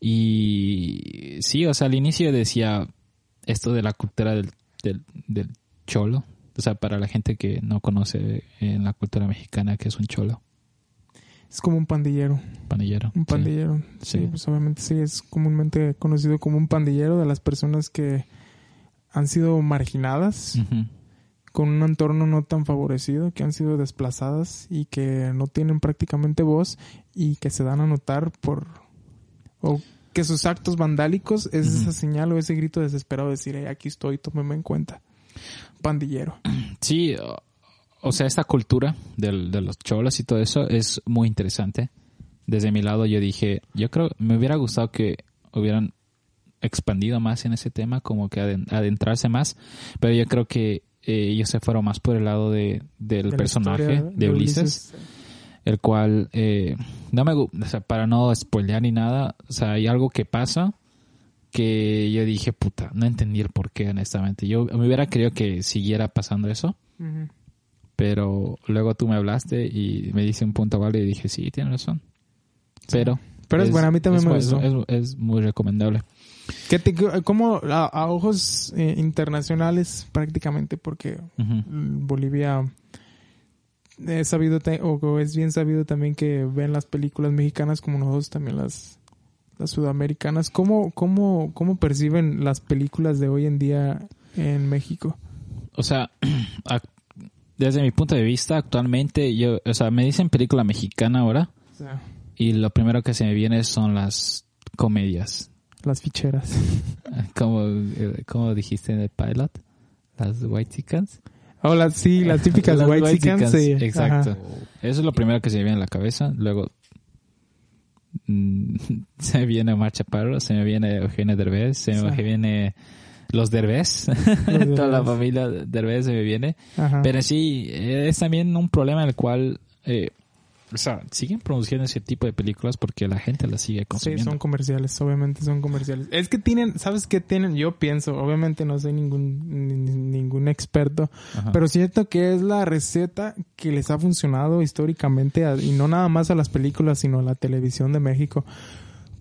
Y sí, o sea, al inicio decía esto de la cultura del, del, del cholo. O sea, para la gente que no conoce en la cultura mexicana que es un cholo. Es como un pandillero. Pandillero. Un pandillero. Sí, Sí. pues obviamente sí, es comúnmente conocido como un pandillero de las personas que han sido marginadas, con un entorno no tan favorecido, que han sido desplazadas y que no tienen prácticamente voz y que se dan a notar por... o que sus actos vandálicos es esa señal o ese grito desesperado de decir, "Hey, aquí estoy, tómeme en cuenta. Pandillero. Sí, o- sea, esta cultura del- de los cholos y todo eso es muy interesante. Desde mi lado yo dije, yo creo, me hubiera gustado que hubieran expandido más en ese tema, como que aden- adentrarse más, pero yo creo que eh, ellos se fueron más por el lado de, del de personaje de, Ulises, el cual, eh, no me, o sea, para no spoilear ni nada, o sea, hay algo que pasa que yo dije, puta, no entendí el por qué, honestamente. Yo me hubiera querido que siguiera pasando eso pero luego tú me hablaste y me dice un punto válido y dije, sí, tienes razón. Pero, Pero es, bueno, a mí también me gustó. es- es muy recomendable. ¿Qué te, ¿Cómo a, a ojos eh, internacionales prácticamente? Porque Bolivia es sabido o es bien sabido también que ven las películas mexicanas como nosotros también las las sudamericanas. ¿Cómo cómo cómo perciben las películas de hoy en día en México? O sea, *clears throat* desde mi punto de vista, actualmente, yo, o sea, me dicen película mexicana ahora y lo primero que se me viene son las comedias. las ficheras. *laughs* Como, eh, como dijiste en el pilot, las White Chickens. O las, sí, las típicas *laughs* Las white chickens. sí. Exacto. Ajá. Eso es lo primero que se me viene a la cabeza. Luego mm, *laughs* se me viene Omar Chaparro, se me viene Eugenio Derbez, se me Sí. viene los Derbez, *laughs* toda la familia Derbez se me viene. Ajá. Pero sí, es también un problema en el cual, eh, o sea, siguen produciendo ese tipo de películas porque la gente las sigue Sí, consumiendo. son comerciales, obviamente son comerciales. Es que tienen, ¿sabes qué tienen? Yo pienso, obviamente no soy ningún ni- ni- ningún experto, Ajá. pero siento que es la receta que les ha funcionado históricamente a- y no nada más a las películas, sino a la televisión de México.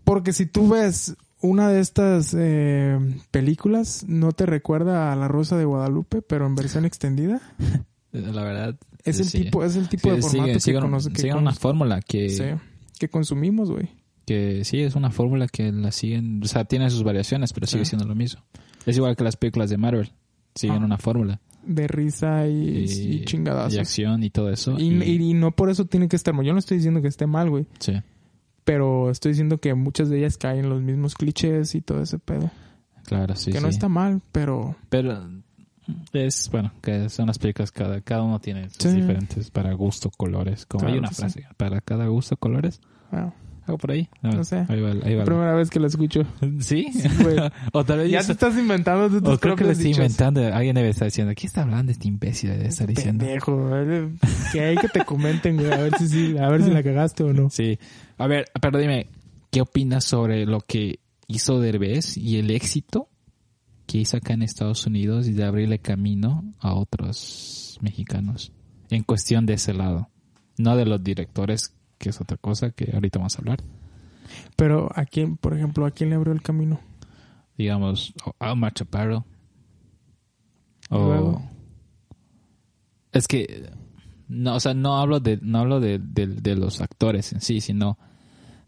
Porque si tú ves una de estas eh, películas, no te recuerda a La Rosa de Guadalupe, pero en versión extendida. *laughs* la verdad. Es el sí. tipo, es el tipo Sí, de sigue- formato que sigue- conoce, que, sigue una fórmula que, sí, que consumimos, güey. que sí, es una fórmula que la siguen, o sea, tiene sus variaciones, pero sigue siendo lo mismo. Es igual que las películas de Marvel, siguen Ah. una fórmula. De risa y, y chingadazos. y acción y todo eso. Y, y- y no por eso tiene que estar mal. Yo no estoy diciendo que esté mal, güey. sí, Pero estoy diciendo que muchas de ellas caen en los mismos clichés y todo ese pedo. claro, sí, que sí. no está mal, pero... Pero es, bueno, que son las películas, cada, cada uno tiene sus Sí. diferentes para gusto, colores. Como Claro hay una que sí. frase, para cada gusto, colores. bueno, Algo por ahí. No sé. Ahí va, ahí va. primera vez que la escucho. ¿Sí? *laughs* güey. o tal vez ya te estás inventando de tus o creo que lo estoy dichos. inventando. Alguien debe estar diciendo, ¿qué está hablando este imbécil? Debe estar diciendo. Pendejo. Que hay que te comenten, güey. A ver si, sí, a ver si la cagaste o no. *laughs* Sí. A ver, pero dime, ¿qué opinas sobre lo que hizo Derbez y el éxito que hizo acá en Estados Unidos y de abrirle camino a otros mexicanos en cuestión de ese lado? No de los directores, que es otra cosa que ahorita vamos a hablar. Pero a quién, por ejemplo, ¿a quién le abrió el camino? Digamos, a Omar Chaparro. O... Luego. Es que no, o sea, no hablo de, no hablo de, de- de los actores en sí, sino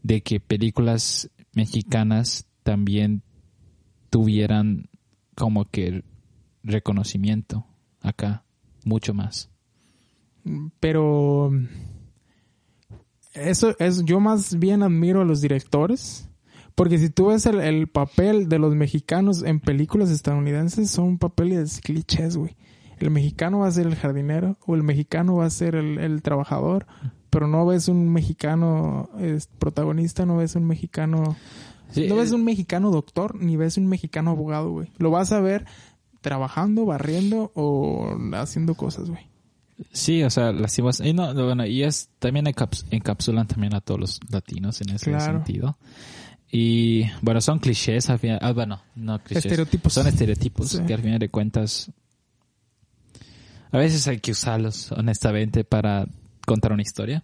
de que películas mexicanas también tuvieran como que reconocimiento acá, mucho más. Pero eso es, yo más bien admiro a los directores. Porque si tú ves el, el papel de los mexicanos en películas estadounidenses, son papeles clichés, güey. El mexicano va a ser el jardinero o el mexicano va a ser el, trabajador, pero no ves un mexicano es, protagonista, no ves un mexicano, Sí, no ves un mexicano doctor, ni ves un mexicano abogado, güey. Lo vas a ver trabajando, barriendo o haciendo cosas, güey. Sí, o sea, lastimos. Y no, bueno, y es también encaps- encapsulan también a todos los latinos en ese Claro. sentido. Y bueno, son clichés al final. Ah, bueno, no clichés. Estereotipos. Son estereotipos Sí. que al final de cuentas a veces hay que usarlos, honestamente, para contar una historia.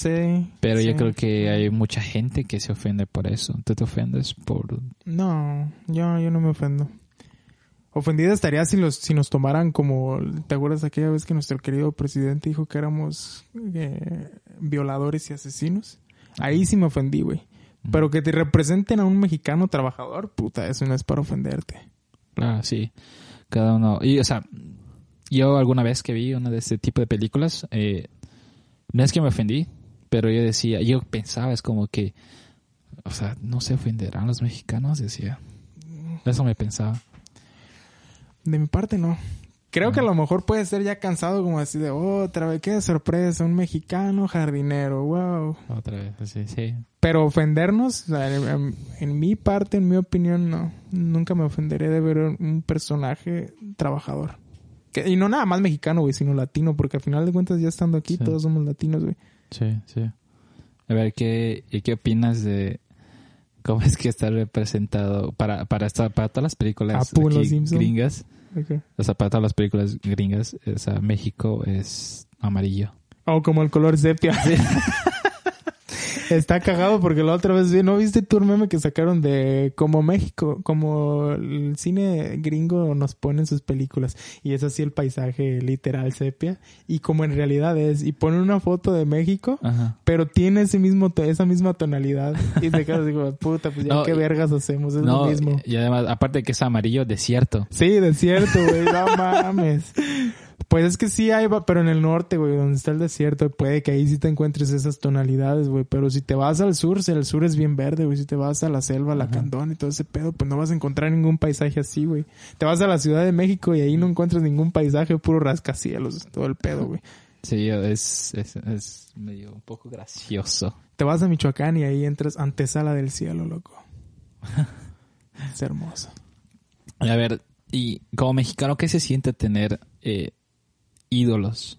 Sí. Pero yo creo que hay mucha gente que se ofende por eso. ¿Tú te ofendes por...? No, yo, yo no me ofendo. Ofendida estaría si, los, si nos tomaran como... ¿Te acuerdas aquella vez que nuestro querido presidente dijo que éramos eh, violadores y asesinos? Ahí sí me ofendí, güey. Pero que te representen a un mexicano trabajador, puta, eso no es para ofenderte. Claro, sí. Cada uno... Y, o sea, yo alguna vez que vi una de este tipo de películas, eh, no es que me ofendí, pero yo decía, yo pensaba, es como que, o sea, no se ofenderán los mexicanos, decía. Eso me pensaba. De mi parte, no. Creo que a lo mejor puede ser ya cansado como así de, oh, otra vez, qué sorpresa, un mexicano jardinero, wow. Otra vez, sí, sí. Pero ofendernos, sea, en, en mi parte, en mi opinión, no. Nunca me ofenderé de ver un personaje trabajador. Que- y no nada más mexicano, güey, sino latino, porque al final de cuentas ya estando aquí Sí. todos somos latinos, güey. Sí, sí. A ver, ¿qué, y qué opinas de cómo es que está representado para, para, esta, para todas las películas aquí gringas? O sea, para todas las películas gringas, o sea, México es amarillo. O como el color sepia. *laughs* Está cagado porque la otra vez vi, ¿no viste tu meme que sacaron de como México, como el cine gringo nos pone en sus películas y es así el paisaje literal sepia y como en realidad es y ponen una foto de México Ajá. pero tiene ese mismo esa misma tonalidad y te quedas digo, *laughs* puta, pues ya No, qué vergas hacemos, es No, lo mismo. y además, aparte de que es amarillo, desierto. Sí, desierto, güey, no *laughs* mames. Pues es que sí hay, pero en el norte, güey, donde está el desierto, puede que ahí sí te encuentres esas tonalidades, güey. Pero si te vas al sur, si el sur es bien verde, güey. Si te vas a la selva, la candón y todo ese pedo, pues no vas a encontrar ningún paisaje así, güey. Te vas a la Ciudad de México y ahí no encuentras ningún paisaje, puro rascacielos, todo el pedo, güey. Sí, es, es, es medio un poco gracioso. Te vas a Michoacán y ahí entras antesala del cielo, loco. *laughs* Es hermoso. A ver, y como mexicano, ¿qué se siente tener eh, ídolos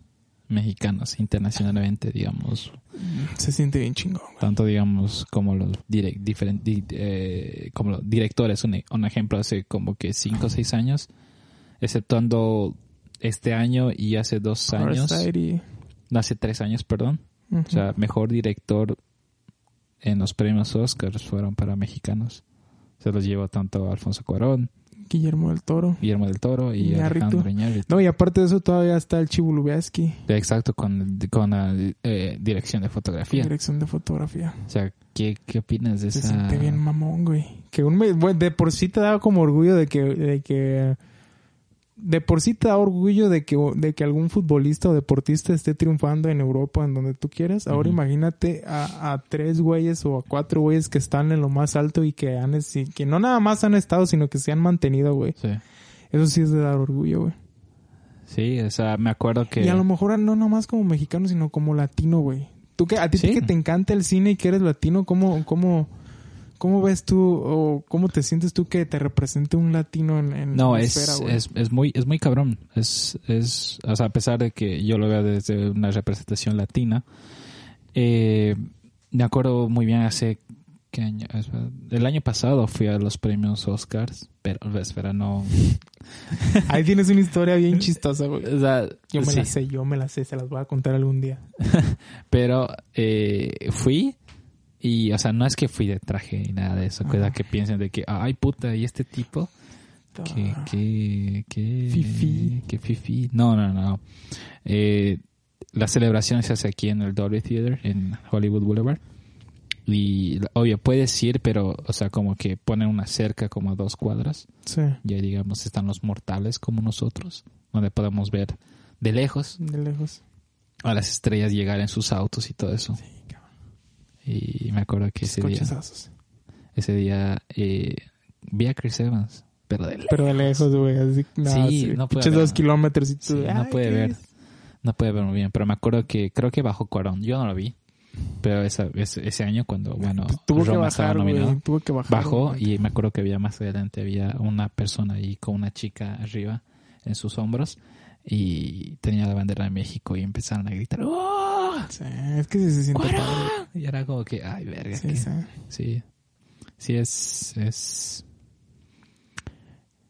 mexicanos internacionalmente, digamos? Se siente bien chingón, güey. Tanto, digamos, como los direct, diferen- di- eh, como los directores. Un, un ejemplo, hace como que cinco o seis años, exceptuando este año y hace dos años, Parasite y- no, hace tres años, perdón. O sea, mejor director en los premios Oscars fueron para mexicanos. Se los llevó tanto Alfonso Cuarón, Guillermo del Toro. Guillermo del Toro y Iñárritu. Alejandro Iñárritu. No, y aparte de eso todavía está el Chivo Lubiaski, Exacto, con, con la eh, dirección de fotografía. dirección de fotografía. O sea, ¿qué, qué opinas de Se esa...? siente bien mamón, güey. Que un bueno, de por sí te da como orgullo de que, de que de por sí te da orgullo de que, de que algún futbolista o deportista esté triunfando en Europa, en donde tú quieras. Ahora imagínate a, a tres güeyes o a cuatro güeyes que están en lo más alto y que han, que no nada más han estado, sino que se han mantenido, güey. Sí. Eso sí es de dar orgullo, güey. Sí, o sea, me acuerdo que... Y a lo mejor no nomás como mexicano, sino como latino, güey. Tú que, a ti Sí. que te encanta el cine y que eres latino, ¿cómo, cómo, cómo ves tú o cómo te sientes tú que te represente un latino en, en No, la es, esfera, es, es muy es muy cabrón. Es, es, o sea, a pesar de que yo lo veo desde una representación latina, eh, me acuerdo muy bien hace ¿qué año? El año pasado fui a los premios Oscars, pero espera, no. *laughs* Ahí tienes una historia bien chistosa, güey. O sea, Yo me sí, la sé, yo me la sé, se las voy a contar algún día. *laughs* pero eh, fui y, o sea, no es que fui de traje ni nada de eso, cuida Ajá. que piensen de que, ay puta, y este tipo. Que, que, que, Fifí. que. No, no, no. Eh, la celebración se hace aquí en el Dolby Theater, en Hollywood Boulevard. Y, obvio, puedes ir, pero, o sea, como que ponen una cerca como a dos cuadras. Sí, Y ahí, digamos, están los mortales como nosotros, donde podemos ver de lejos de lejos. a las estrellas llegar en sus autos y todo eso. Sí. Y me acuerdo que ese día, ese día eh, vi a Chris Evans, pero de Pero de lejos, güey. Así, nada, Sí, no puede ver. dos kilómetros y tú, Sí, no puede ¿qué ver. es? No puede ver muy bien, pero me acuerdo que creo que bajó Cuarón. Yo no lo vi. Pero esa, ese, ese año cuando, bueno, Pues tuvo que Roma bajar, nominado, Tuvo que bajar. bajó y me acuerdo que había más adelante, había una persona ahí con una chica arriba en sus hombros y tenía la bandera de México y empezaron a gritar ¡Oh! Sí, es que sí se siente padre. Y era como que, ay, verga. Sí, que- sí. sí. Sí, es, es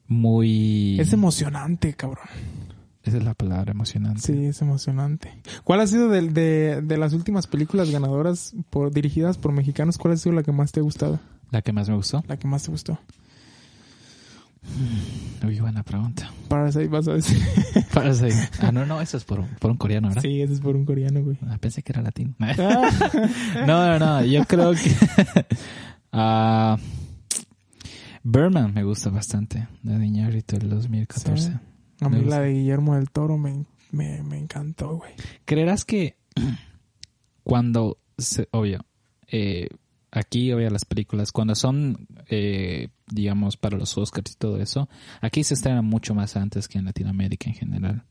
muy... Es emocionante, cabrón. Esa es la palabra, emocionante. Sí, es emocionante. ¿Cuál ha sido de, de, de las últimas películas ganadoras por, dirigidas por mexicanos? ¿Cuál ha sido la que más te ha gustado? La que más me gustó. La que más te gustó. Uy, buena pregunta. Parasite, vas a decir. *laughs* Parasite. Ah, no, no, eso es por un, por un coreano, ¿verdad? Sí, eso es por un coreano, güey. Ah, pensé que era latino. Ah. *laughs* no, no, no, yo creo que... *laughs* ah Berman me gusta bastante, la de Iñárritu del 2014. Sí. A mí la de Guillermo del Toro me, me, me encantó, güey. ¿Creerás que *clears throat* cuando, se, obvio, eh, aquí, obvio, las películas, cuando son, eh, digamos, para los Oscars y todo eso, aquí se estrenan mucho más antes que en Latinoamérica en general.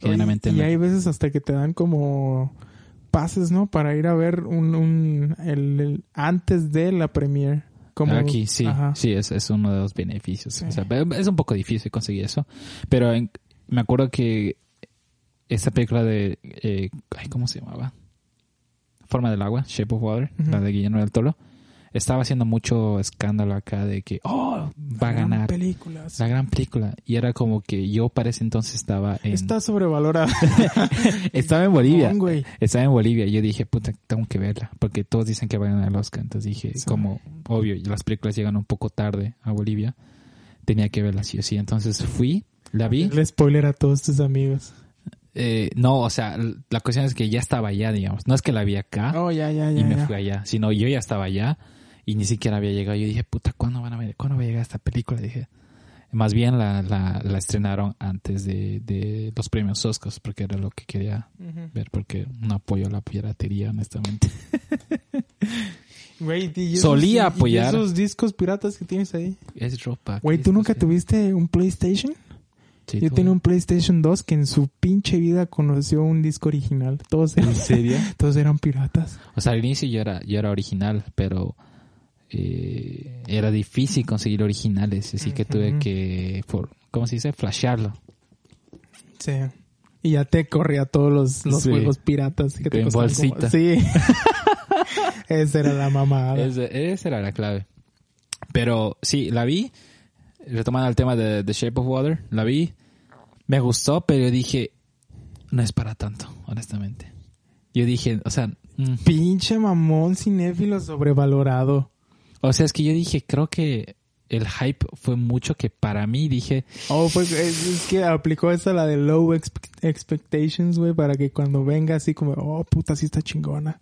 Generalmente y la- hay veces hasta que te dan como pases, ¿no? Para ir a ver un, un el, el- antes de la premiere. Como, Aquí sí, Ajá. sí, es, es uno de los beneficios. Sí. O sea, pero es un poco difícil conseguir eso. Pero en- me acuerdo que esta película de... eh, ay, ¿Cómo se llamaba? Forma del agua, Shape of Water, Ujú. la de Guillermo del Toro. Estaba haciendo mucho escándalo acá de que, oh, va a Gran ganar películas. la gran película. Y era como que yo para ese entonces estaba en... Está sobrevalorada. *laughs* estaba en Bolivia. Güey. Estaba en Bolivia y yo dije, puta, tengo que verla, porque todos dicen que va a ganar el Oscar. Entonces dije, Sí. como, obvio, las películas llegan un poco tarde a Bolivia, tenía que verla sí o sí. Entonces fui, la vi. El spoiler a todos tus amigos. Eh, no, o sea, la cuestión es que ya estaba allá, digamos. No es que la vi acá Oh, ya, ya, ya. y me ya. fui allá, sino yo ya estaba allá y ni siquiera había llegado. Yo dije, puta, ¿cuándo van a ver? ¿Cuándo va a llegar esta película? Dije, más bien la, la, la estrenaron antes de, de los premios Oscars, porque era lo que quería ver, porque no apoyo la piratería, honestamente. *laughs* Güey, y esos- Solía y apoyar. esos discos piratas que tienes ahí. Es ropa. Güey, ¿tú nunca tuviste un PlayStation? Sí, Yo tenía un PlayStation 2 que en su pinche vida conoció un disco original. Todos eran, ¿En serio? *laughs* todos eran piratas. O sea, al inicio yo era, yo era original, pero eh, era difícil conseguir originales, así que tuve que, por, ¿cómo se dice? Flashearlo. Sí. Y ya te corría todos los, los Sí. juegos piratas que te En como- bolsita. Sí. *laughs* Esa era la mamada. Esa, esa era la clave. Pero sí, la vi, retomando el tema de The Shape of Water, la vi, me gustó, pero dije, no es para tanto, honestamente. Yo dije, o sea, mm, Pinche mamón cinéfilo sobrevalorado. o sea, es que yo dije, creo que el hype fue mucho que para mí dije, Oh, pues es, es que aplicó esa la de low expe- expectations, güey, para que cuando venga así como, oh, puta, sí está chingona.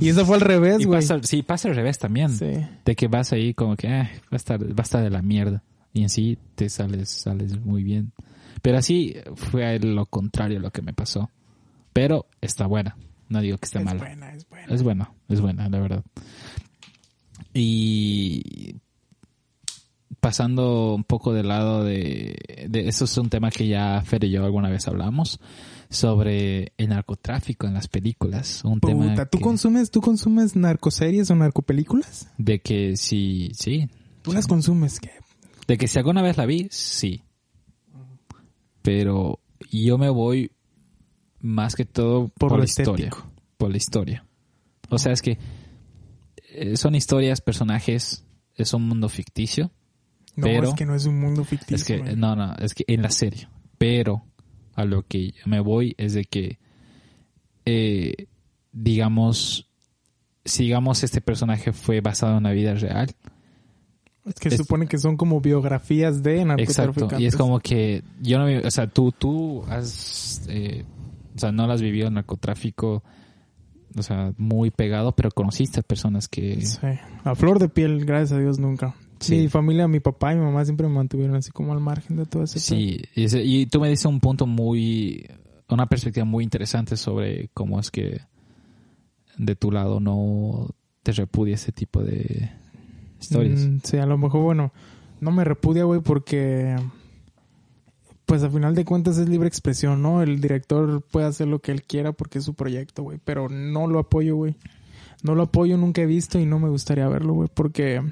Y eso fue al revés, güey. sí, pasa al revés también. Sí. De que vas ahí como que, eh, va a estar, va a estar de la mierda. Y en sí te sales, sales muy bien. Pero así fue lo contrario lo que me pasó. Pero está buena. No digo que esté es mala. buena, es buena. Es buena, es buena, la verdad. Y pasando un poco del lado de, de eso es un tema que ya Fer y yo alguna vez hablamos sobre el narcotráfico en las películas. Un tema Puta, ¿tú que- consumes, tú consumes narcoseries o narcopelículas? de que sí, sí, ¿Tú las consumes? ¿Qué? De que si alguna vez la vi, sí. Pero yo me voy más que todo Por la historia. Por la historia. O sea, es que eh, son historias, personajes, es un mundo ficticio. No, Pero- es que no es un mundo ficticio. es que, no, no, es que en la serie. Pero a lo que me voy es de que, eh, digamos, si digamos este personaje fue basado en la vida real, Es que es- supone que son como biografías de narcotraficantes. Exacto, y es como que yo no, o sea, tú, tú has, eh, o sea, no lo has vivido narcotráfico, o sea, muy pegado, pero conociste personas que, Sí. A flor de piel, gracias a Dios, nunca. Sí. Mi familia, mi papá y mi mamá siempre me mantuvieron así como al margen de todo ese sí, y, ese- y tú me dices un punto muy, una perspectiva muy interesante sobre cómo es que de tu lado no te repudia ese tipo de Mm, sí, a lo mejor, bueno, no me repudia, güey, porque pues a final de cuentas es libre expresión, ¿no? El director puede hacer lo que él quiera porque es su proyecto, güey, pero no lo apoyo, güey. No lo apoyo, nunca he visto y no me gustaría verlo, güey, porque...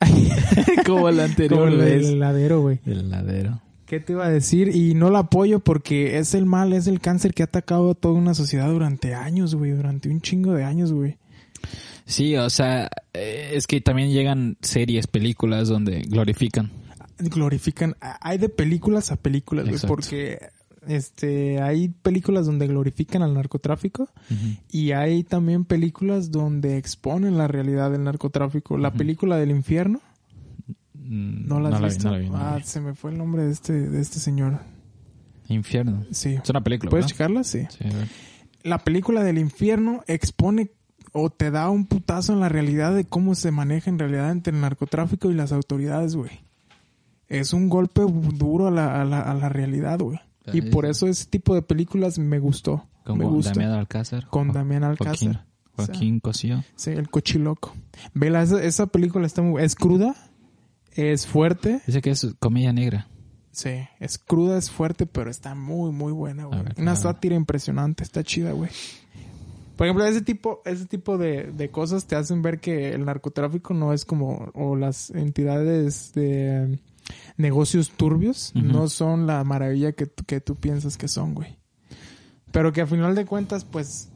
*laughs* como el Como el, el heladero, güey. El ladero. ¿Qué te iba a decir? Y no lo apoyo porque es el mal, es el cáncer que ha atacado a toda una sociedad durante años, güey, durante un chingo de años, güey. Sí, o sea, eh, es que también llegan series, películas donde glorifican. glorifican. Hay de películas a películas, güey, Exacto. porque este hay películas donde glorifican al narcotráfico y hay también películas donde exponen la realidad del narcotráfico. La película del infierno, Mm, ¿no la has vi, visto? no la vi, no la ah, vi. se me fue el nombre de este, de este señor. Infierno. Sí. Es una película, ¿Puedes ¿verdad? checarla? Sí. La película del infierno expone o te da un putazo en la realidad de cómo se maneja en realidad entre el narcotráfico y las autoridades, güey. Es un golpe duro a la, a la, a la realidad, güey. Y por eso ese tipo de películas me gustó. Con me gusta. Damián Alcázar. Con Damián Joaquín, Alcázar. Joaquín Cosío. Sí, el cochiloco. Vela, esa, esa película está muy... Es cruda, es fuerte. Dice que es comedia negra. Sí, es cruda, es fuerte, pero está muy, muy buena, güey. Una sátira impresionante, está chida, güey. Por ejemplo, ese tipo, ese tipo de, de cosas te hacen ver que el narcotráfico no es como, o las entidades de eh, negocios turbios no son la maravilla que, que tú piensas que son, güey. Pero que a final de cuentas, pues,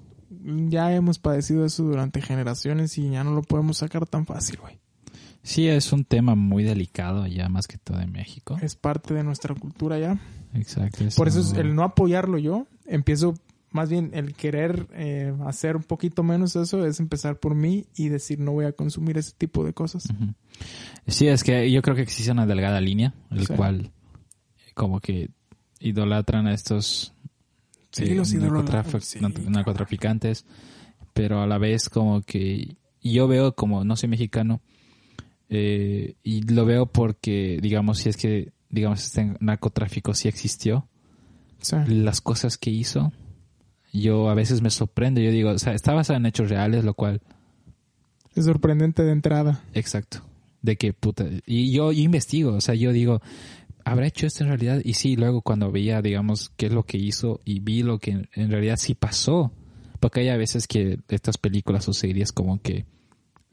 ya hemos padecido eso durante generaciones y ya no lo podemos sacar tan fácil, güey. Sí, es un tema muy delicado ya más que todo en México. Es parte de nuestra cultura ya. Exacto. Por eso es el no apoyarlo yo, empiezo más bien el querer eh, hacer un poquito menos eso es empezar por mí y decir no voy a consumir ese tipo de cosas. Sí, es que yo creo que existe una delgada línea, el Sí. cual como que idolatran a estos Sí, eh, los narcotrafic- sí, narcotraficantes, pero a la vez como que yo veo como no soy mexicano eh, y lo veo porque digamos si es que digamos este narcotráfico sí existió, las cosas que hizo, yo a veces me sorprende, yo digo, o sea, está basada en hechos reales, lo cual Es sorprendente de entrada. Exacto. De que puta. Y yo, yo investigo, o sea, yo digo, ¿habrá hecho esto en realidad? Y sí, luego cuando veía, digamos, qué es lo que hizo y vi lo que en, en realidad sí pasó. Porque hay a veces que estas películas o series como que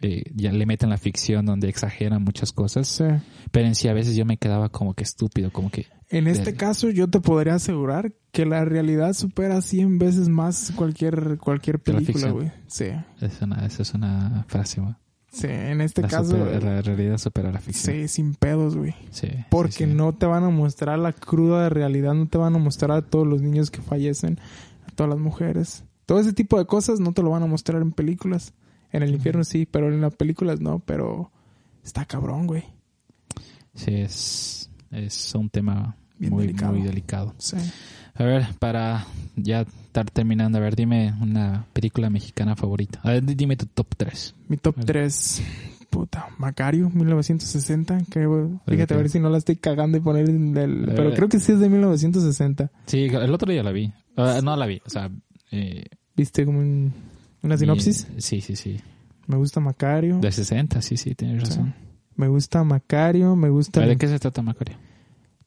eh, ya le meten la ficción donde exageran muchas cosas. Sí. Pero en sí a veces yo me quedaba como que estúpido, como que... En este caso yo te podría asegurar que la realidad supera 100 veces más cualquier cualquier película, güey. Sí. Es una, esa es una frase, güey. Sí, en este La, caso la realidad supera la ficción. sí, sin pedos, güey. Sí. Porque sí. no te van a mostrar la cruda realidad, no te van a mostrar a todos los niños que fallecen, a todas las mujeres. Todo ese tipo de cosas no te lo van a mostrar en películas. En el infierno sí, pero en las películas no, pero está cabrón, güey. Sí, es, es un tema Bien muy, delicado. muy delicado. Sí. A ver, para ya estar terminando, a ver, dime una película mexicana favorita. A ver, di- dime tu top 3. Mi top Vale. 3, puta, Macario, 1960. Que, fíjate a ver si no la estoy cagando y poner el... el- pero creo que sí es de 1960. Sí, el otro día la vi. Ah, no la vi, o sea... Eh, ¿Viste como un- una sinopsis? sí, sí, sí. Me gusta Macario. De 60, sí, sí, tienes Sí. Me gusta Macario, me gusta... ¿De qué se trata, Macario?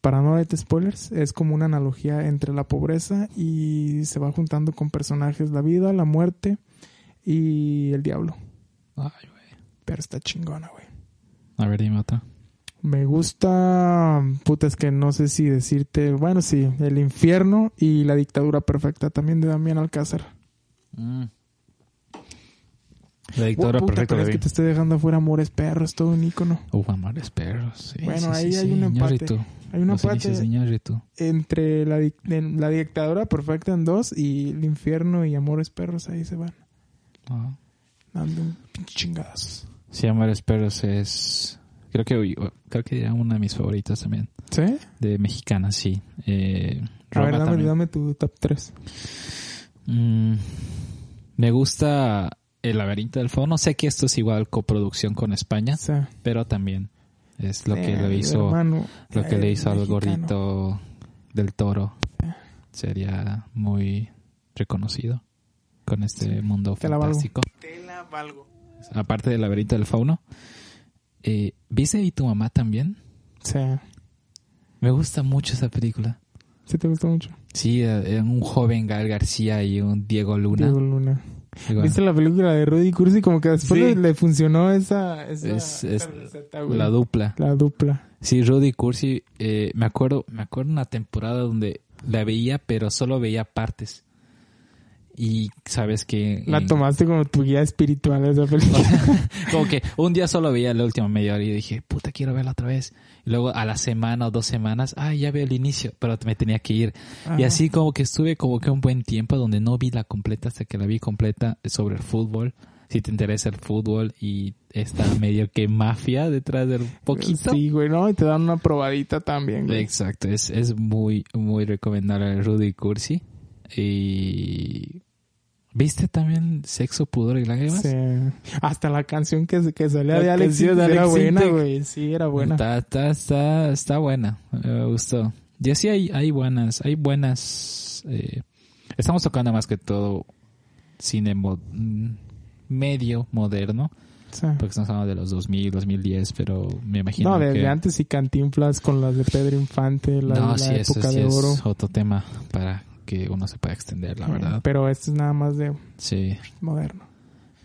para no darte spoilers, es como una analogía entre la pobreza y se va juntando con personajes la vida, la muerte y el diablo. Ay, güey. Pero está chingona, güey. A ver, dime otra. Me gusta, puta, es que no sé si decirte, bueno, sí, El infierno y La dictadura perfecta, también de Damián Alcázar. Mm. La dictadura Oh, puta, perfecta pero es que te estoy dejando afuera Amores Perros, todo un ícono. Uf, amores perros. Sí, Bueno, sí, ahí sí, hay un empate. Hay una Los inicios parte de Ñarritu. entre la, la dictadura perfecta en dos y El infierno y Amores Perros, ahí se van Ah. dando un pinche chingadazos. Sí, Amores Perros es... Creo que, creo que era una de mis favoritas también. ¿Sí? De mexicana, sí. Eh, A ver, dame, dame tu top 3. Mm, me gusta El laberinto del fauno. Sé que esto es igual coproducción con España, pero también es lo que lo hizo, hermano, lo que le hizo al gordito del toro. Sería muy reconocido con este mundo Te la valgo. fantástico. Te la valgo. Aparte del laberinto del fauno. Eh, ¿Viste y tu mamá también? Sea, Me gusta mucho esa película. sí te gustó mucho. Sí, eh, un joven Gael García y un Diego Luna. Diego Luna. Igual. ¿Viste la película de Rudy Cursi? Como que después Sí. le, le funcionó esa, esa, Es- esa es receta, güey. La dupla. La dupla. Sí, Rudy Cursi, eh, me acuerdo, me acuerdo una temporada donde la veía, pero solo veía partes. Y sabes que... La en- tomaste como tu guía espiritual esa *laughs* película. *laughs* como que un día solo veía la última media hora y dije, puta, quiero verla otra vez. Y luego a la semana o dos semanas, ah, ya veo el inicio, pero me tenía que ir. Y así como que estuve como que un buen tiempo donde no vi la completa hasta que la vi completa sobre el fútbol. Si te interesa el fútbol y está medio que mafia detrás del poquito. Sí, güey, ¿no? Y te dan una probadita también, güey. Exacto, es, es muy, muy recomendable Rudy Cursi. Y... ¿Viste también Sexo, Pudor y Lágrimas? Sí. Hasta la canción que, que salía de Alex de era buena, güey. Sí, era buena. Está, está, está, está buena. Me gustó. Y así hay, hay buenas, hay buenas. eh, estamos tocando más que todo cine mo- medio moderno, Sí. porque estamos hablando de los 2000, 2010, pero me imagino No, desde que... antes y Cantinflas con las de Pedro Infante, la, no, la sí, eso época sí de es oro. otro tema para que uno se pueda extender, la verdad. Pero esto es nada más de Sí, moderno.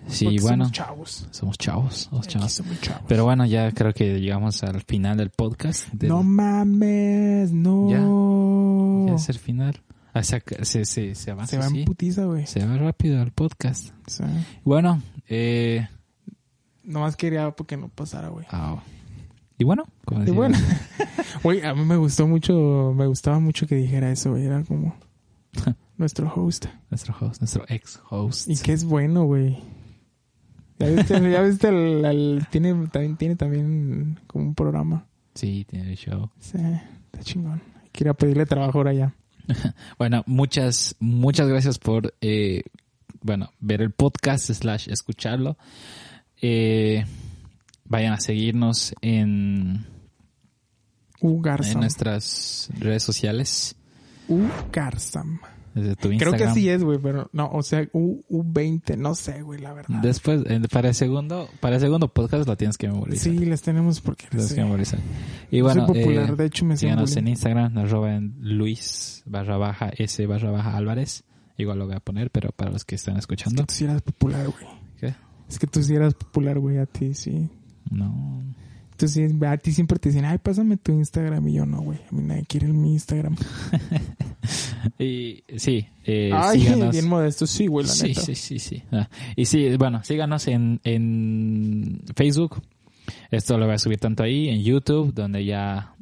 sí, Porque bueno, Somos chavos. somos chavos, somos chavos. somos chavos. Pero bueno, ya creo que llegamos al final del podcast. del- No mames, no. Ya es el final. Ah, se, se, se, se avanza Se va en putiza, güey. Se va rápido el podcast. Sí. Bueno, eh, Nomás quería porque no pasara, güey. ah, y bueno, como Y bueno, *laughs* güey, a mí me gustó mucho, me gustaba mucho que dijera eso, güey. Era como *laughs* nuestro host. nuestro host, nuestro ex host. Y que es bueno, güey. Ya viste, ya viste el, el- tiene, también, tiene también como un programa. Sí, tiene el show. Sí, está chingón. Quería pedirle trabajo ahora ya. *laughs* Bueno, muchas, muchas gracias por, eh, bueno, ver el podcast slash escucharlo. Eh, vayan a seguirnos en, en nuestras redes sociales. U Garzam. Desde tu Creo Instagram. que así es, güey, pero no, o sea, U, U20, no sé, güey, la verdad. Después, eh, para el segundo, para el segundo podcast lo tienes que memorizar. Sí, les tenemos porque tienes sí. que memorizar. Y bueno, soy popular, eh, de hecho me síganos en. Instagram, arroba en Luis barra baja S barra baja Álvarez. Igual lo voy a poner, pero para los que están Es escuchando. que tú sí eras popular, güey. ¿Qué? Es que tú sí eras popular, güey, a ti, sí. No. Sí, a ti siempre te dicen, ay, pásame tu Instagram. Y yo, no, güey, a mí nadie quiere mi Instagram. *laughs* Y sí, eh, ay, síganos. bien modesto, sí, güey, la sí, neta. sí, sí, sí. Ah, y sí, bueno, síganos en, en Facebook. Esto lo voy a subir tanto ahí, en YouTube, donde ya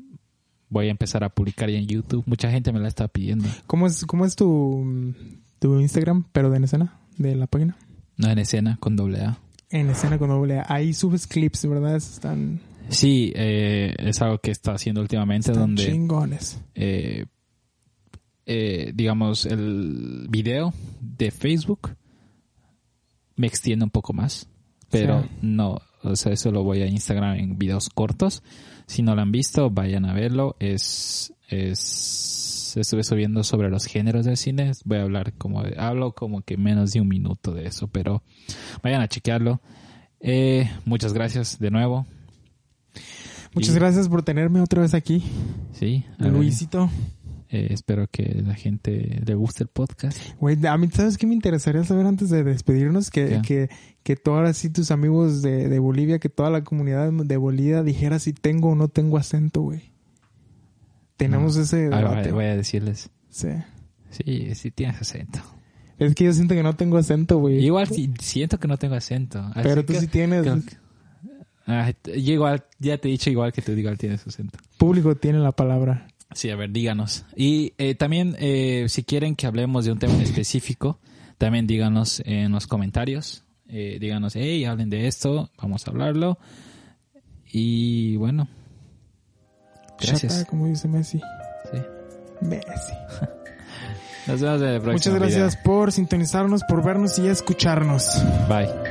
voy a empezar a publicar ya en YouTube. Mucha gente me la está pidiendo. ¿Cómo es, cómo es tu, tu Instagram, pero de en escena, de la página? No en escena, con doble A. En escena con doble A. Ahí subes clips, ¿verdad? Están, Sí, eh, es algo que está haciendo últimamente, están donde chingones. eh, eh, digamos, el video de Facebook me extiende un poco más, pero Sí. no, o sea, eso lo voy a Instagram en videos cortos. Si no lo han visto, vayan a verlo. Es, es, estuve subiendo sobre los géneros del cine. Voy a hablar como, hablo como que menos de un minuto de eso, pero vayan a chequearlo. Eh, muchas gracias de nuevo. Muchas Y- gracias por tenerme otra vez aquí, Sí, Luisito. eh, espero que la gente le guste el podcast. Güey, a mí, ¿sabes qué me interesaría saber antes de despedirnos? Que, ¿Qué? que, que todas así tus amigos de, de Bolivia, que toda la comunidad de Bolivia dijera si tengo o no tengo acento, güey. Tenemos No. ese debate. voy a decirles. Sí. Sí, sí tienes acento. Es que yo siento que no tengo acento, güey. Igual sí, siento que no tengo acento. así Pero tú que- sí tienes. que- Ah, igual, ya te he dicho igual que tú igual tienes acento. Público tiene la palabra. Sí, a ver, díganos. Y eh, también, eh, si quieren que hablemos de un tema en específico, también díganos en los comentarios. Eh, díganos, hey, hablen de esto, vamos a hablarlo. Y bueno, gracias. Chata, como dice Messi. Sí. Messi. *laughs* Nos vemos en el próximo Muchas gracias por sintonizarnos, por vernos y escucharnos. video. Bye.